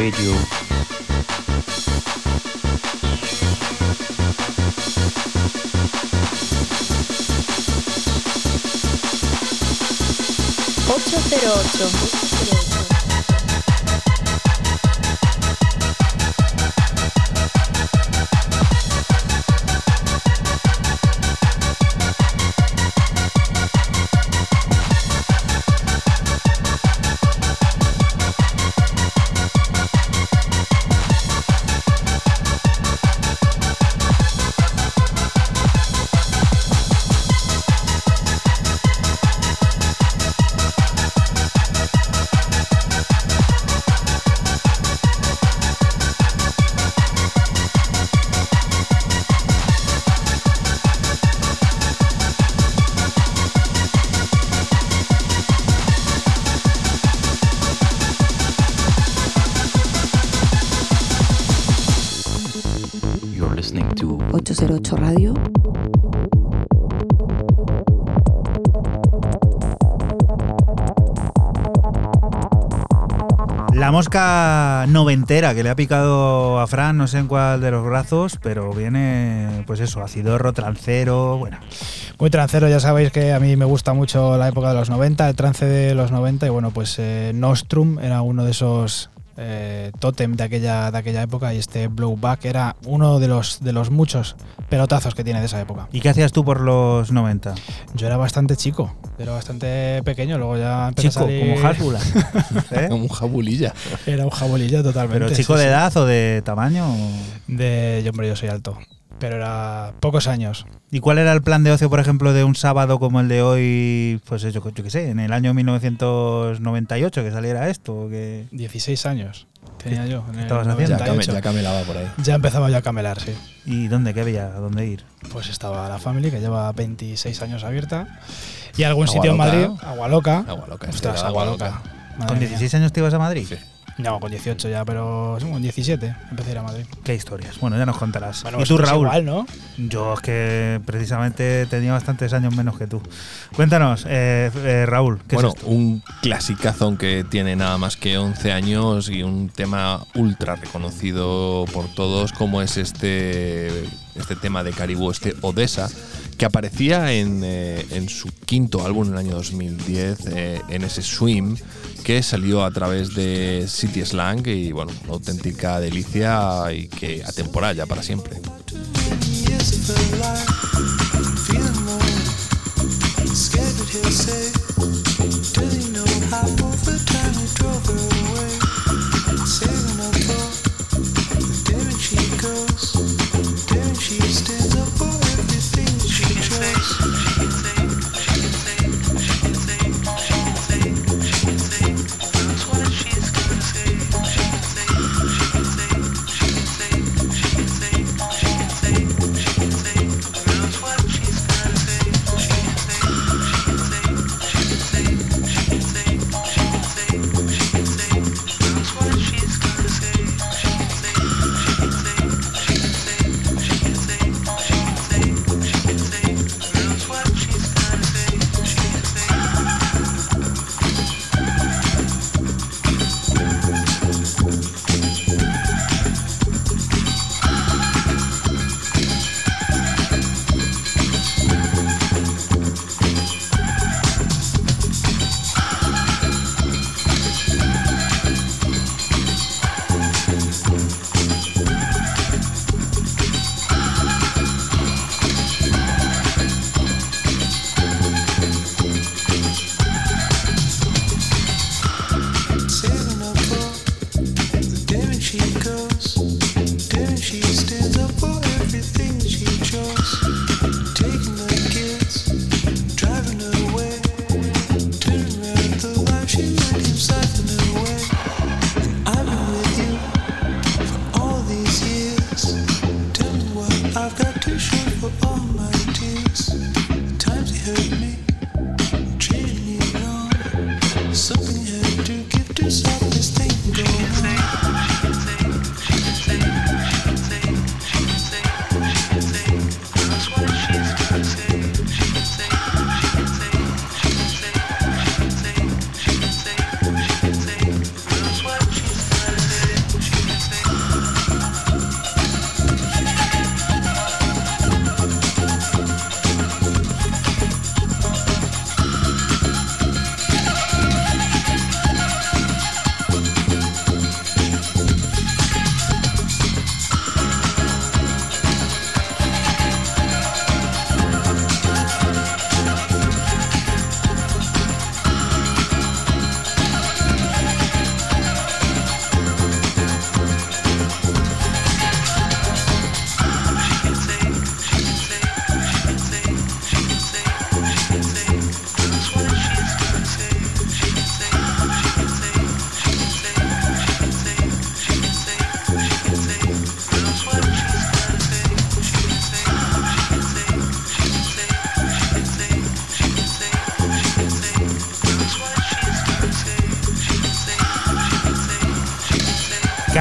Radio. Mosca noventera que le ha picado a Fran, no sé en cuál de los brazos, pero viene, pues eso, acidorro, trancero, bueno. Muy trancero, ya sabéis que a mí me gusta mucho la época de los 90, el trance de los 90 y bueno, pues eh, Nostrum era uno de esos eh, tótem de aquella, de aquella época y este Blowback era uno de los, de los muchos pelotazos que tiene de esa época. ¿Y qué hacías tú por los 90? Yo era bastante chico, era bastante pequeño, luego ya empecé Chico, a salir... como Hasbula. ¿Eh? Como un jabulilla. Era un jabulilla totalmente. ¿Pero chico sí, de sí. edad o de tamaño? De, yo, hombre, yo soy alto, pero era pocos años. ¿Y cuál era el plan de ocio, por ejemplo, de un sábado como el de hoy? Pues yo, yo qué sé, en el año 1998 que saliera esto. que 16 años tenía yo. en estabas haciendo? Ya, came- 98. ya camelaba por ahí. Ya empezaba yo a camelar, sí. ¿Y dónde? ¿Qué había? ¿A dónde ir? Pues estaba la Family, que lleva 26 años abierta. Y algún Agua sitio en. Madrid, Agua Loca. Agua loca. Ostras, Agua Loca. ¿Con mía. 16 años te ibas a Madrid? Sí. No, con 18 ya, pero sí, con 17 empecé a ir a Madrid. Qué historias. Bueno, ya nos contarás. Bueno, ¿Y tú, vosotros Raúl? igual, ¿no? Yo es que precisamente tenía bastantes años menos que tú. Cuéntanos, eh, eh, Raúl, ¿qué bueno, es esto? un clasicazón que tiene nada más que 11 años y un tema ultra reconocido por todos, como es este, este tema de Caribú, este Odessa, que aparecía en, eh, en su quinto álbum en el año 2010, eh, en ese Swim, que salió a través de City Slang y, bueno, una auténtica delicia y que atemporal ya para siempre. Drove she stands up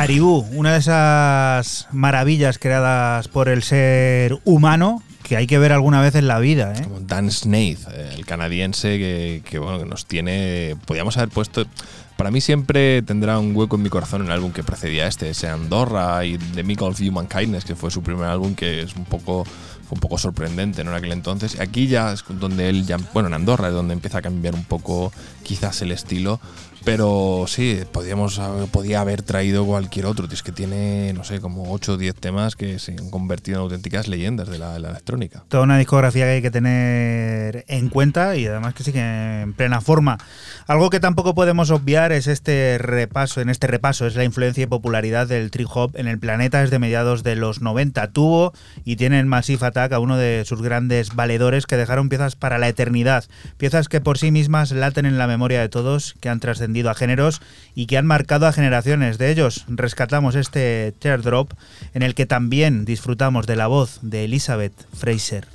Caribú, una de esas maravillas creadas por el ser humano que hay que ver alguna vez en la vida. ¿eh? Como Dan Snaith, eh, el canadiense que, bueno, nos tiene. Podríamos haber puesto. Para mí siempre tendrá un hueco en mi corazón un álbum que precedía a este, ese Andorra y The Mickle of Human Kindness, que fue su primer álbum, que es un poco, fue un poco sorprendente ¿no? en aquel entonces. Aquí ya es donde él, bueno, en Andorra es donde empieza a cambiar un poco quizás el estilo, pero sí, podíamos, podía haber traído cualquier otro. Es que tiene, no sé, como 8 o 10 temas que se han convertido en auténticas leyendas de la, electrónica. Toda una discografía que hay que tener en cuenta y además que sigue en plena forma. Algo que tampoco podemos obviar es este repaso, en este repaso, es la influencia y popularidad del trip hop en el planeta desde mediados de los 90. Tuvo y tiene en Massive Attack a uno de sus grandes valedores que dejaron piezas para la eternidad, piezas que por sí mismas laten en la memoria de todos, que han trascendido a géneros y que han marcado a generaciones. De ellos rescatamos este Teardrop en el que también disfrutamos de la voz de Elizabeth Fraser.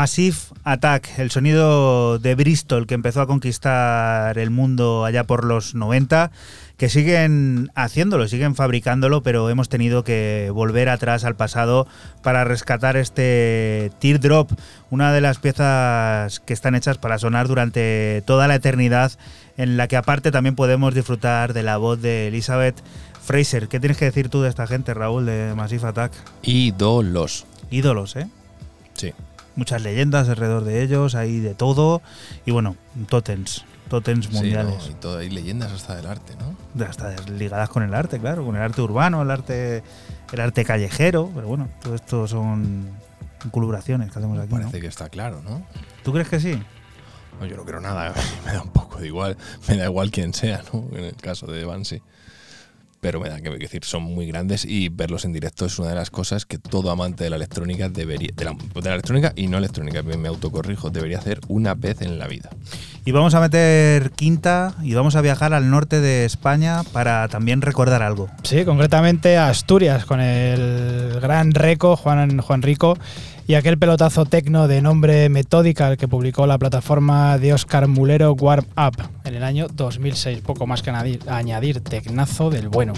Massive Attack, el sonido de Bristol que empezó a conquistar el mundo allá por los 90, que siguen haciéndolo, siguen fabricándolo, pero hemos tenido que volver atrás al pasado para rescatar este Teardrop, una de las piezas que están hechas para sonar durante toda la eternidad, en la que aparte también podemos disfrutar de la voz de Elizabeth Fraser. ¿Qué tienes que decir tú de esta gente, Raúl, de Massive Attack? Ídolos. Ídolos, ¿eh? Sí. Muchas leyendas alrededor de ellos, hay de todo. Y bueno, totems, totems Sí, mundiales. ¿no? Y todo, hay leyendas hasta del arte, ¿no? Hasta ligadas con el arte, claro, con el arte urbano, el arte, el arte callejero. Pero bueno, todo esto son colaboraciones que hacemos aquí. ¿no? Parece que está claro, ¿no? ¿Tú crees que sí? No, yo no creo nada, me da un poco de igual, me da igual quién sea, ¿no? En el caso de Bansi. Pero me da que decir, son muy grandes y verlos en directo es una de las cosas que todo amante de la electrónica debería, de la, de la electrónica y no electrónica, me me autocorrijo, debería hacer una vez en la vida. Y vamos a meter quinta y vamos a viajar al norte de España para también recordar algo. Sí, concretamente a Asturias, con el gran Reco, Juan, Juan Rico, y aquel pelotazo tecno de nombre Methodical que publicó la plataforma de Oscar Mulero Warm Up en el año 2006. Poco más que añadir, añadir tecnazo del bueno.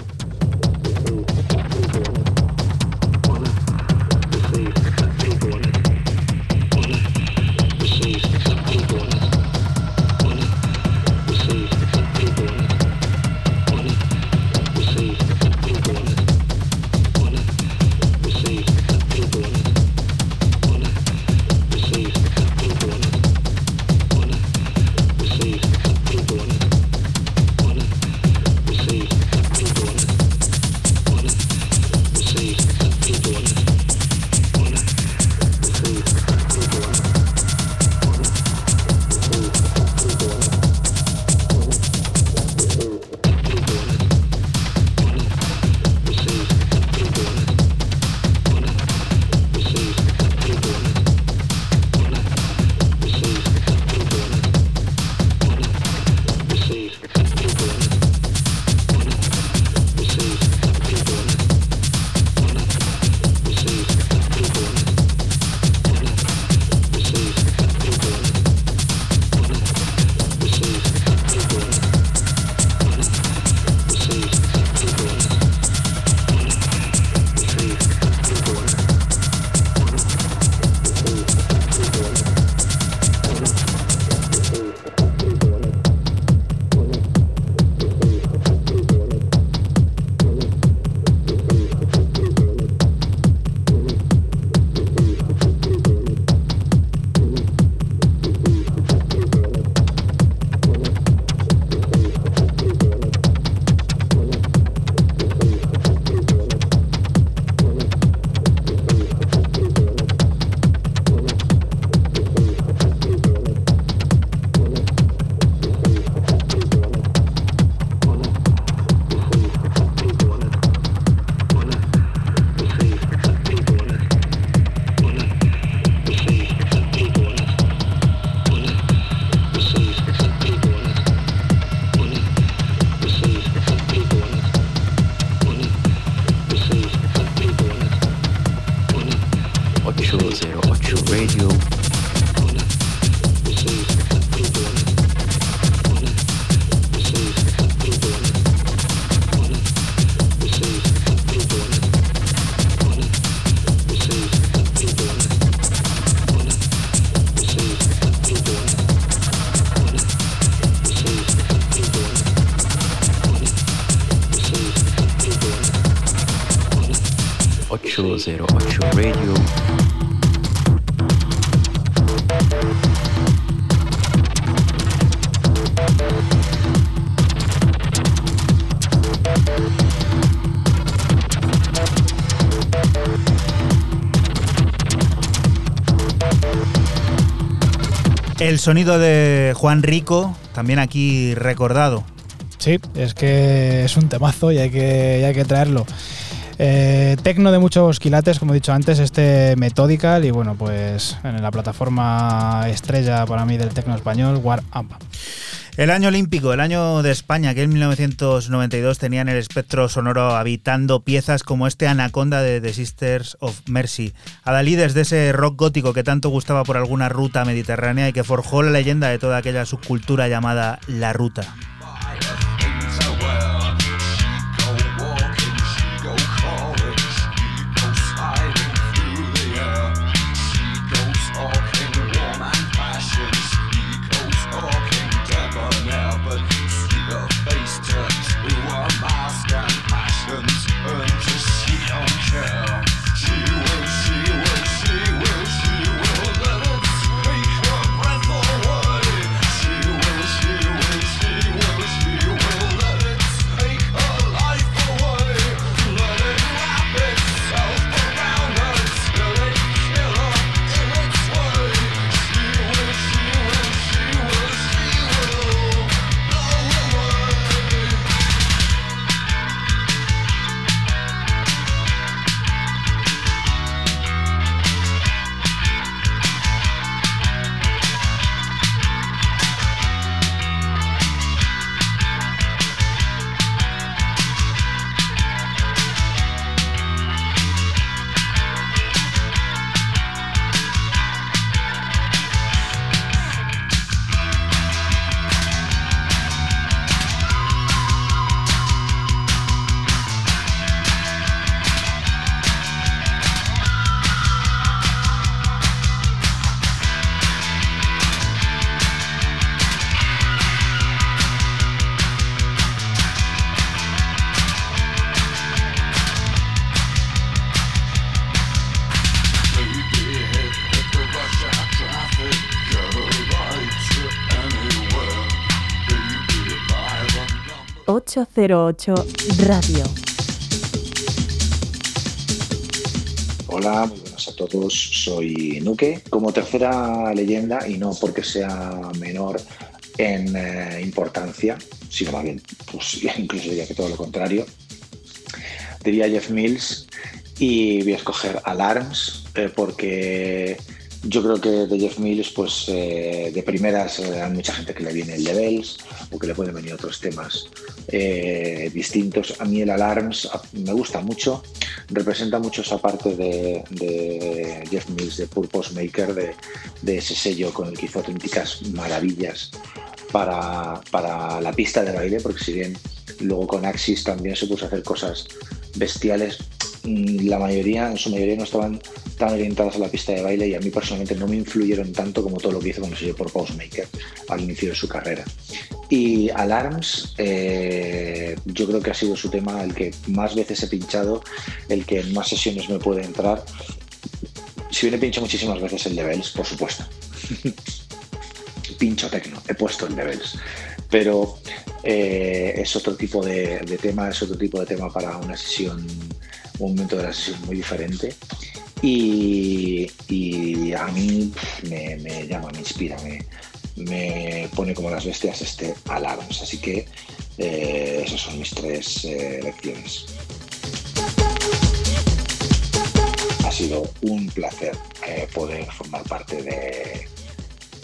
Sonido de Juan Rico, también aquí recordado. Sí, es que es un temazo y hay que, hay que traerlo. Eh, tecno de muchos quilates, como he dicho antes, este Methodical y bueno, pues en la plataforma estrella para mí del tecno español, War Up. El año olímpico, el año de España, que en 1992 tenían el espectro sonoro habitando piezas como este Anaconda de The Sisters of Mercy, adalides de ese rock gótico que tanto gustaba por alguna ruta mediterránea y que forjó la leyenda de toda aquella subcultura llamada La Ruta. Radio. Hola, muy buenas a todos. Soy Nuke. Como tercera leyenda, y no porque sea menor en eh, importancia, sino más bien, pues incluso diría que todo lo contrario, diría Jeff Mills y voy a escoger Alarms eh, porque yo creo que de Jeff Mills, pues eh, de primeras eh, hay mucha gente que le viene el Levels o que le pueden venir otros temas eh, distintos. A mí el Alarms me gusta mucho, representa mucho esa parte de, Jeff Mills, de Purpose Maker, de, ese sello con el que hizo auténticas maravillas para, para la pista de baile, porque si bien luego con Axis también se puso a hacer cosas bestiales, la mayoría, en su mayoría no estaban tan orientadas a la pista de baile y a mí personalmente no me influyeron tanto como todo lo que hizo con el sello por Maker al inicio de su carrera. Y Alarms, eh, yo creo que ha sido su tema el que más veces he pinchado, el que en más sesiones me puede entrar. Si bien he pinchado muchísimas veces el Levels, por supuesto. Pincho tecno, he puesto el Levels. Pero eh, es otro tipo de, de tema, es otro tipo de tema para una sesión, un momento de la sesión muy diferente. Y, a mí me, llama, me inspira, me, pone como las bestias este Alarms. Así que eh, esas son mis tres eh, lecciones. Ha sido un placer eh, poder formar parte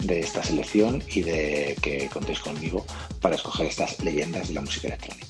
de esta selección y de que contéis conmigo para escoger estas leyendas de la música electrónica.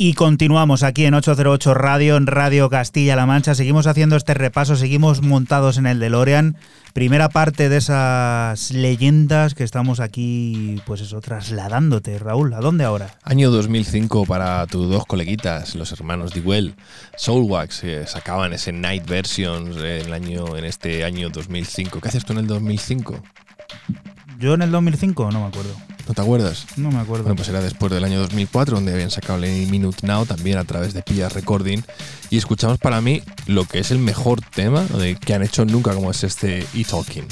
Y continuamos aquí en 808 Radio, en Radio Castilla-La Mancha. Seguimos haciendo este repaso, seguimos montados en el DeLorean. Primera parte de esas leyendas que estamos aquí, pues eso, trasladándote. Raúl, ¿a dónde ahora? Año 2005 para tus dos coleguitas, los hermanos Dewell. Soulwax eh, sacaban ese Night Versions en, el año, en este año 2005. ¿Qué haces tú en el 2005? Yo en el 2005 no me acuerdo. ¿No te acuerdas? No me acuerdo. Bueno, pues era después del año 2004, donde habían sacado Any Minute Now, también a través de Pia Recording. Y escuchamos para mí lo que es el mejor tema de, que han hecho nunca, como es este E-Talking.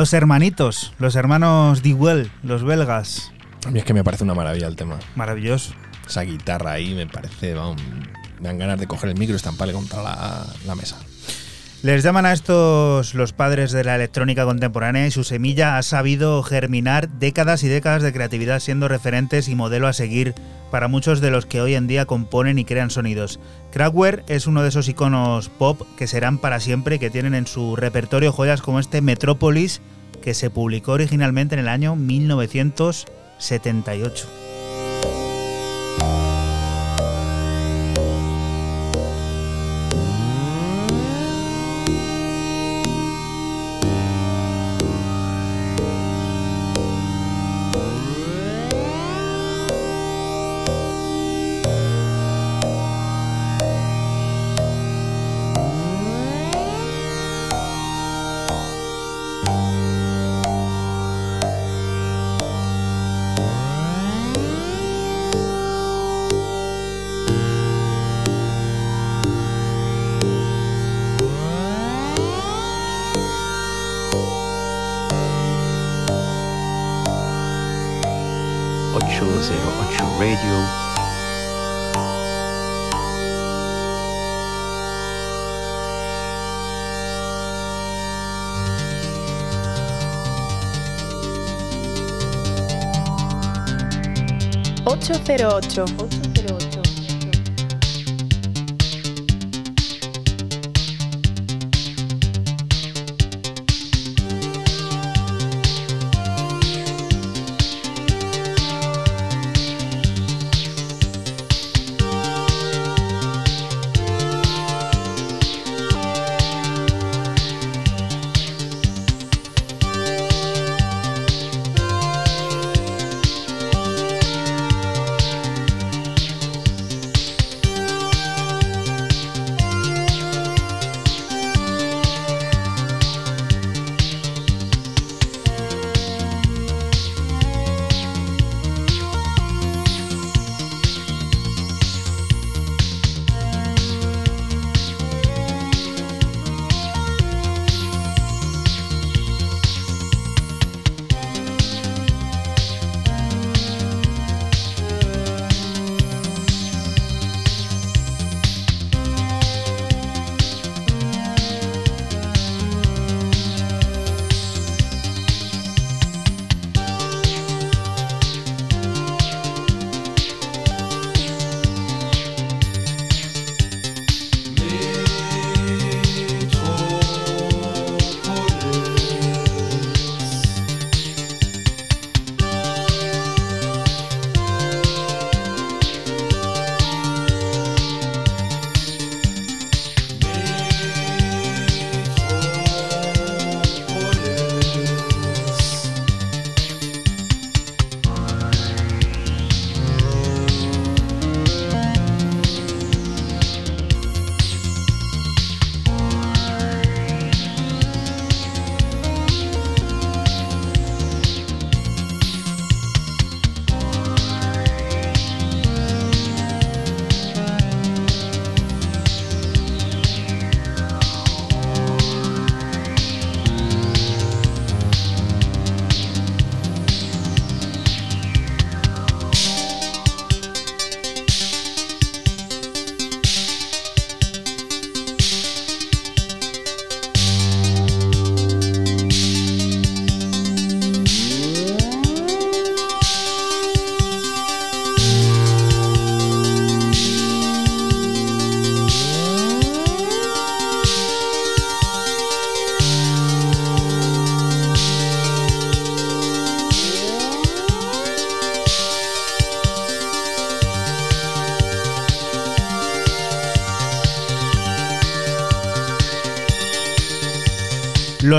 Los hermanitos, los hermanos Dewell, los belgas. A mí es que me parece una maravilla el tema. Maravilloso. Esa guitarra ahí me parece, vamos, me dan ganas de coger el micro y estamparle contra la, la mesa. Les llaman a estos los padres de la electrónica contemporánea y su semilla ha sabido germinar décadas y décadas de creatividad siendo referentes y modelo a seguir para muchos de los que hoy en día componen y crean sonidos. Kraftwerk es uno de esos iconos pop que serán para siempre y que tienen en su repertorio joyas como este Metropolis que se publicó originalmente en el año 1978. número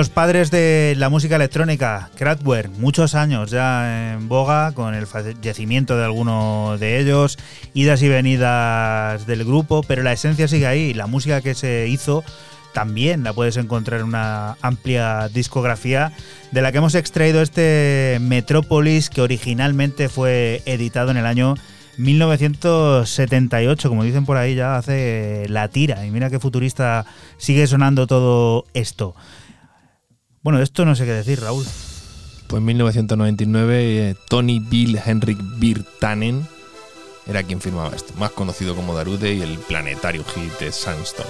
Los padres de la música electrónica, Kraftwerk, muchos años ya en boga con el fallecimiento de alguno de ellos, idas y venidas del grupo, pero la esencia sigue ahí. La música que se hizo también la puedes encontrar en una amplia discografía de la que hemos extraído este Metrópolis que originalmente fue editado en el año 1978, como dicen por ahí, ya hace la tira. Y mira qué futurista sigue sonando todo esto. Bueno, esto no sé qué decir, Raúl. Pues en 1999 eh, Tony Bill Henrik Virtanen era quien firmaba esto, más conocido como Darude y el planetario hit de Sandstone.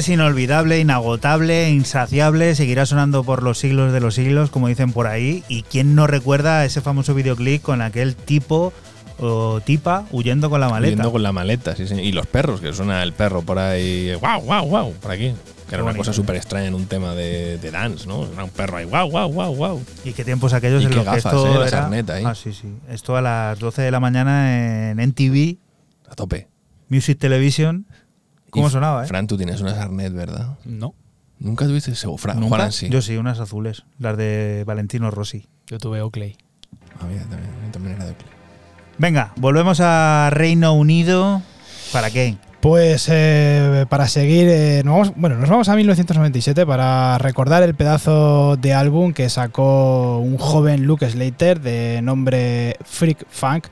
es inolvidable, inagotable, insaciable, seguirá sonando por los siglos de los siglos, como dicen por ahí. ¿Y quién no recuerda ese famoso videoclip con aquel tipo o tipa huyendo con la maleta? Huyendo con la maleta, sí, sí. Y los perros, que suena el perro por ahí, guau, guau, guau, por aquí. Que era una cosa súper extraña en un tema de, de dance, ¿no? Era un perro ahí, guau, guau, guau, guau. Y qué tiempos aquellos Y en qué los que esto ¿eh? La era- sarneta. Ah, sí, sí. Esto a las 12 de la mañana en NTV, A tope. Music Television. ¿Cómo Y, sonaba, eh? Fran, tú tienes una Sarnet, ¿verdad? No. ¿Nunca tuviste ese? Fran, ¿Nunca? Juanan sí. Yo sí, unas azules, las de Valentino Rossi. Yo tuve Oakley. Ah, mira, también, también era de Oakley. Venga, volvemos a Reino Unido. ¿Para qué? Pues eh, para seguir, eh, nos vamos, bueno, nos vamos a 1997 para recordar el pedazo de álbum que sacó un joven Luke Slater de nombre Freak Funk,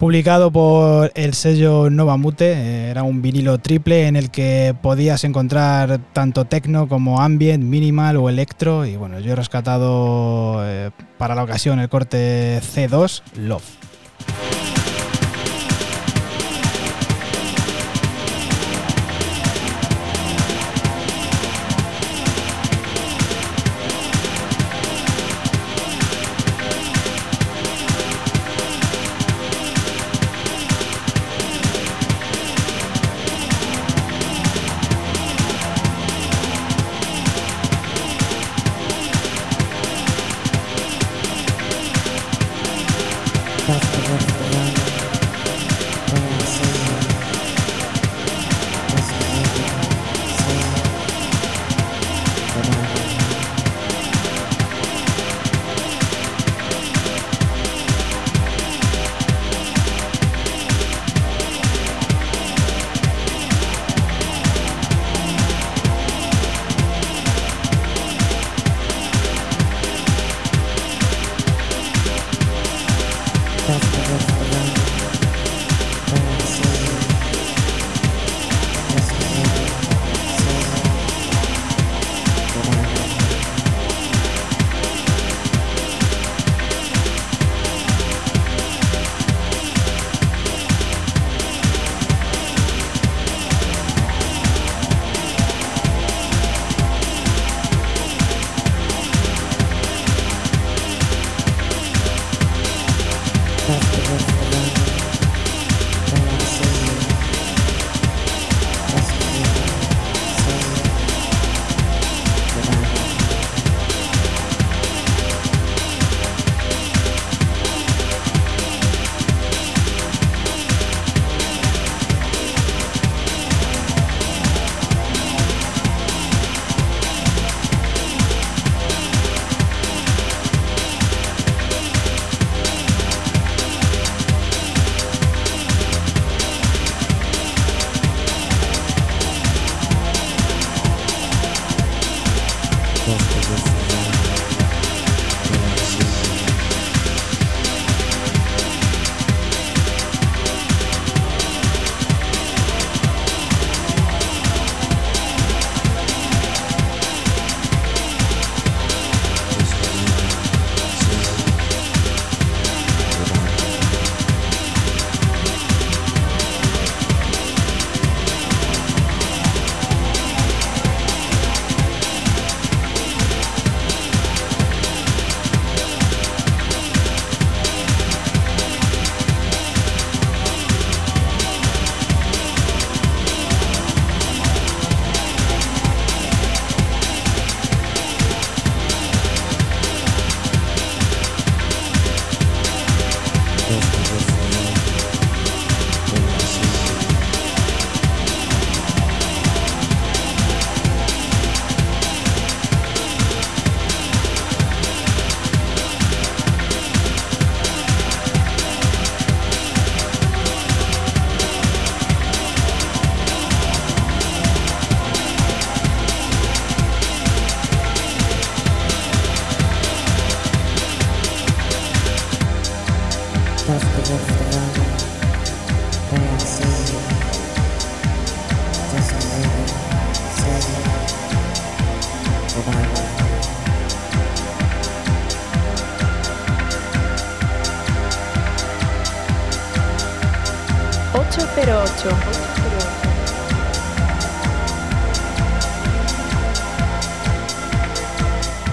publicado por el sello Nova Mute. Eh, era un vinilo triple en el que podías encontrar tanto techno como ambient, minimal o electro. Y bueno, yo he rescatado eh, para la ocasión el corte C2 Love. Podcast.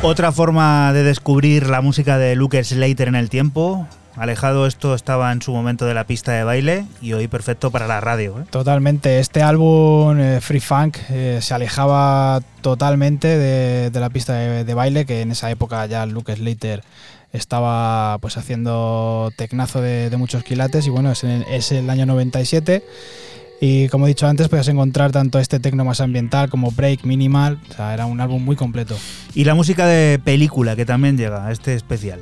Otra forma de descubrir la música de Luke Slater en el tiempo. Alejado esto estaba en su momento de la pista de baile y hoy perfecto para la radio. ¿eh? Totalmente. Este álbum eh, Free Funk eh, se alejaba totalmente de, de la pista de, de baile, que en esa época ya Luke Slater estaba pues haciendo tecnazo de, de muchos quilates y bueno, es, en- es el año 97 y como he dicho antes puedes encontrar tanto este tecno más ambiental como break, minimal, o sea, era un álbum muy completo. Y la música de película que también llega a este especial.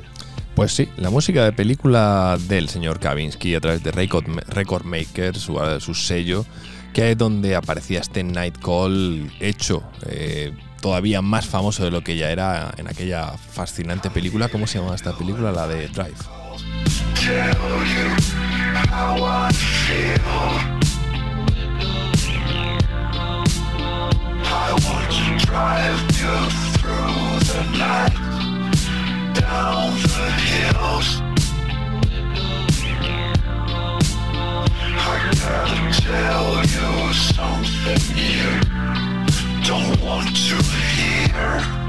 Pues sí, la música de película del señor Kavinsky a través de Record, Record Maker, su, su sello, que es donde aparecía este Night Call hecho eh, todavía más famoso de lo que ya era en aquella fascinante película. ¿Cómo se llama esta película? La de Drive. I want to drive you through the night, down the hills. I gotta tell you something you don't want to hear.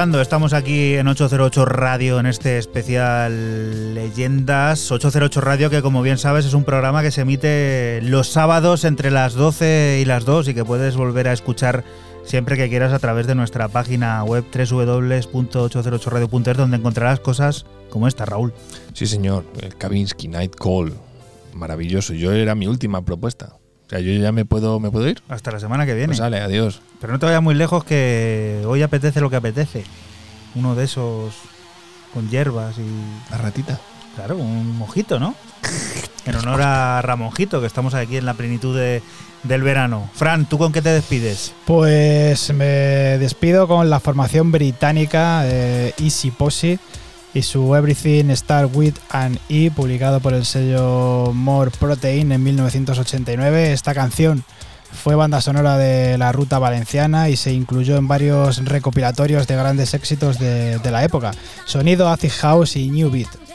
808. Recordando, estamos aquí en 808 Radio en este especial Leyendas 808 Radio que como bien sabes es un programa que se emite los sábados entre las 12 y las 2 y que puedes volver a escuchar siempre que quieras a través de nuestra página web www.808radio.es donde encontrarás cosas como esta, Raúl. Sí, señor, el Kavinsky Night Call. Maravilloso. Yo era mi última propuesta. O sea, yo ya me puedo, ¿me puedo ir. Hasta la semana que viene. Pues sale, adiós. Pero no te vayas muy lejos que hoy apetece lo que apetece. uno de esos con hierbas y. La ratita. Claro, un mojito, ¿no? En honor a Ramonjito, que estamos aquí en la plenitud de- del verano. Fran, ¿tú con qué te despides? Pues me despido con la formación británica eh, Easy Posse y su Everything Start With an E, publicado por el sello More Protein en 1989. Esta canción fue banda sonora de la Ruta Valenciana y se incluyó en varios recopilatorios de grandes éxitos de, de la época. Sonido Acid House y New Beat.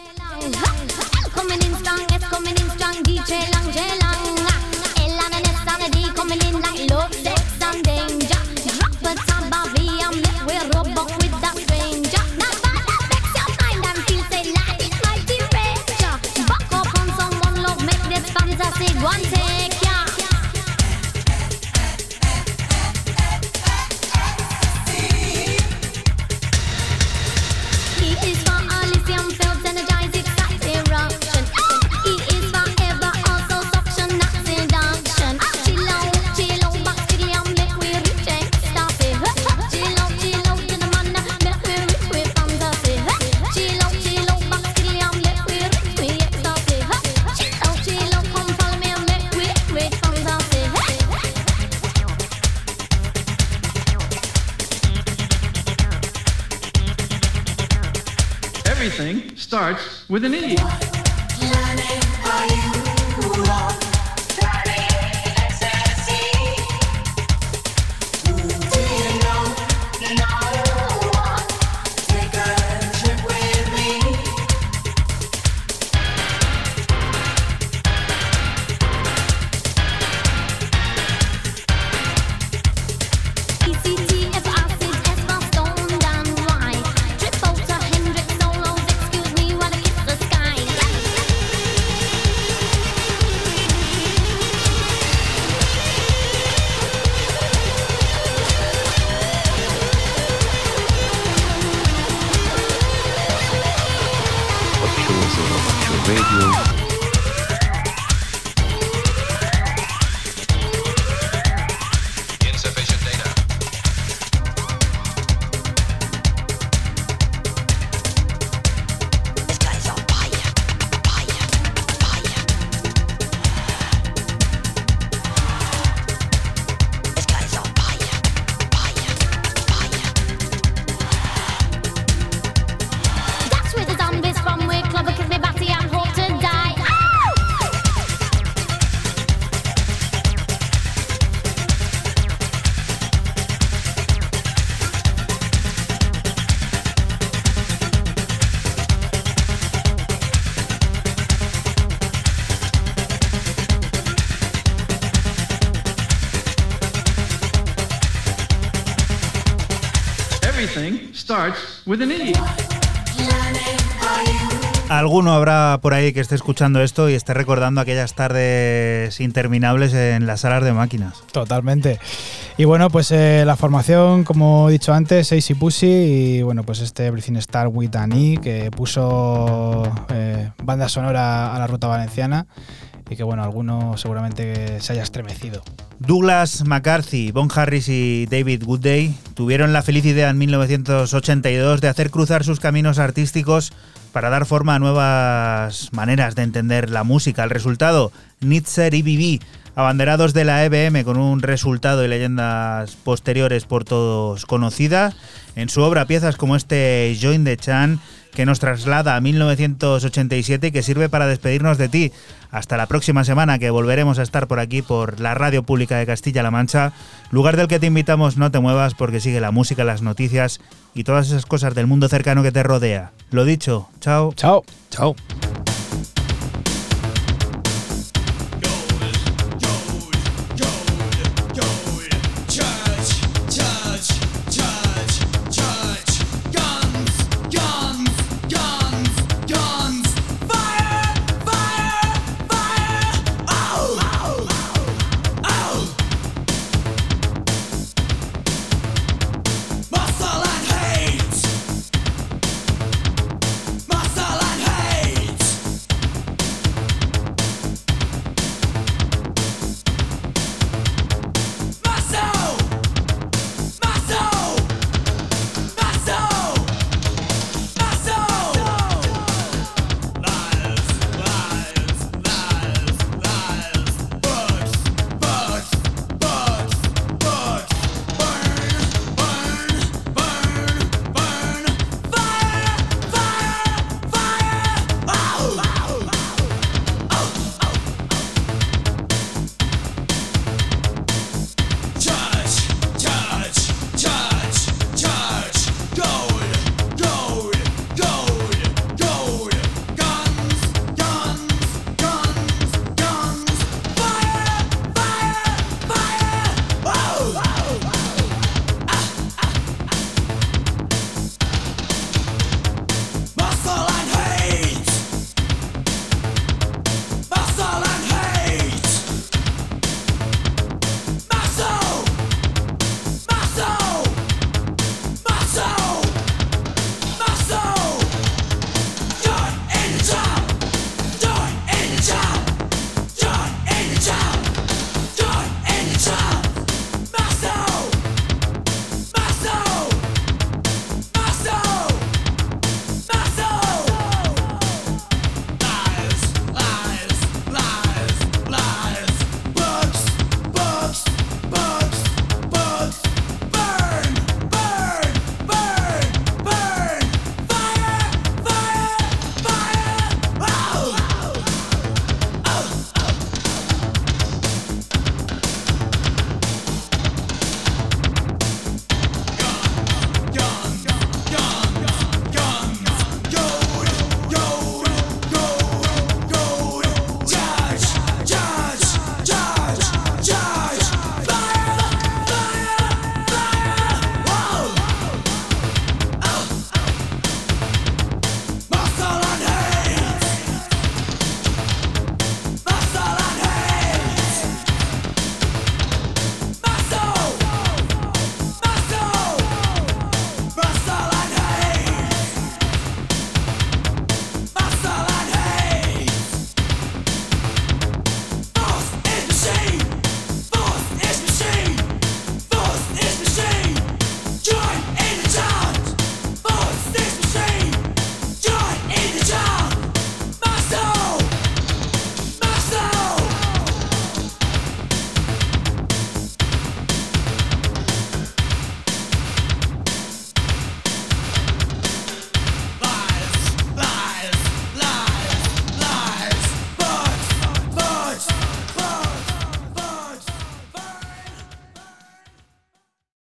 With an E. Alguno habrá por ahí que esté escuchando esto y esté recordando aquellas tardes interminables en las salas de máquinas. Totalmente. Y bueno, pues eh, la formación, como he dicho antes, Easy Pussy y bueno, pues este Everything Start With an E, que puso eh, banda sonora a la ruta valenciana y que bueno, alguno seguramente se haya estremecido. Douglas McCarthy, Bon Harris y David Goodday tuvieron la feliz idea en 1982 de hacer cruzar sus caminos artísticos para dar forma a nuevas maneras de entender la música. El resultado, Nitzer y BB, abanderados de la EBM con un resultado y leyendas posteriores por todos conocidas. En su obra piezas como este Join the Chan que nos traslada a 1987 y que sirve para despedirnos de ti. Hasta la próxima semana que volveremos a estar por aquí por la Radio Pública de Castilla-La Mancha, lugar del que te invitamos no te muevas porque sigue la música, las noticias y todas esas cosas del mundo cercano que te rodea. Lo dicho, chao. Chao. Chao.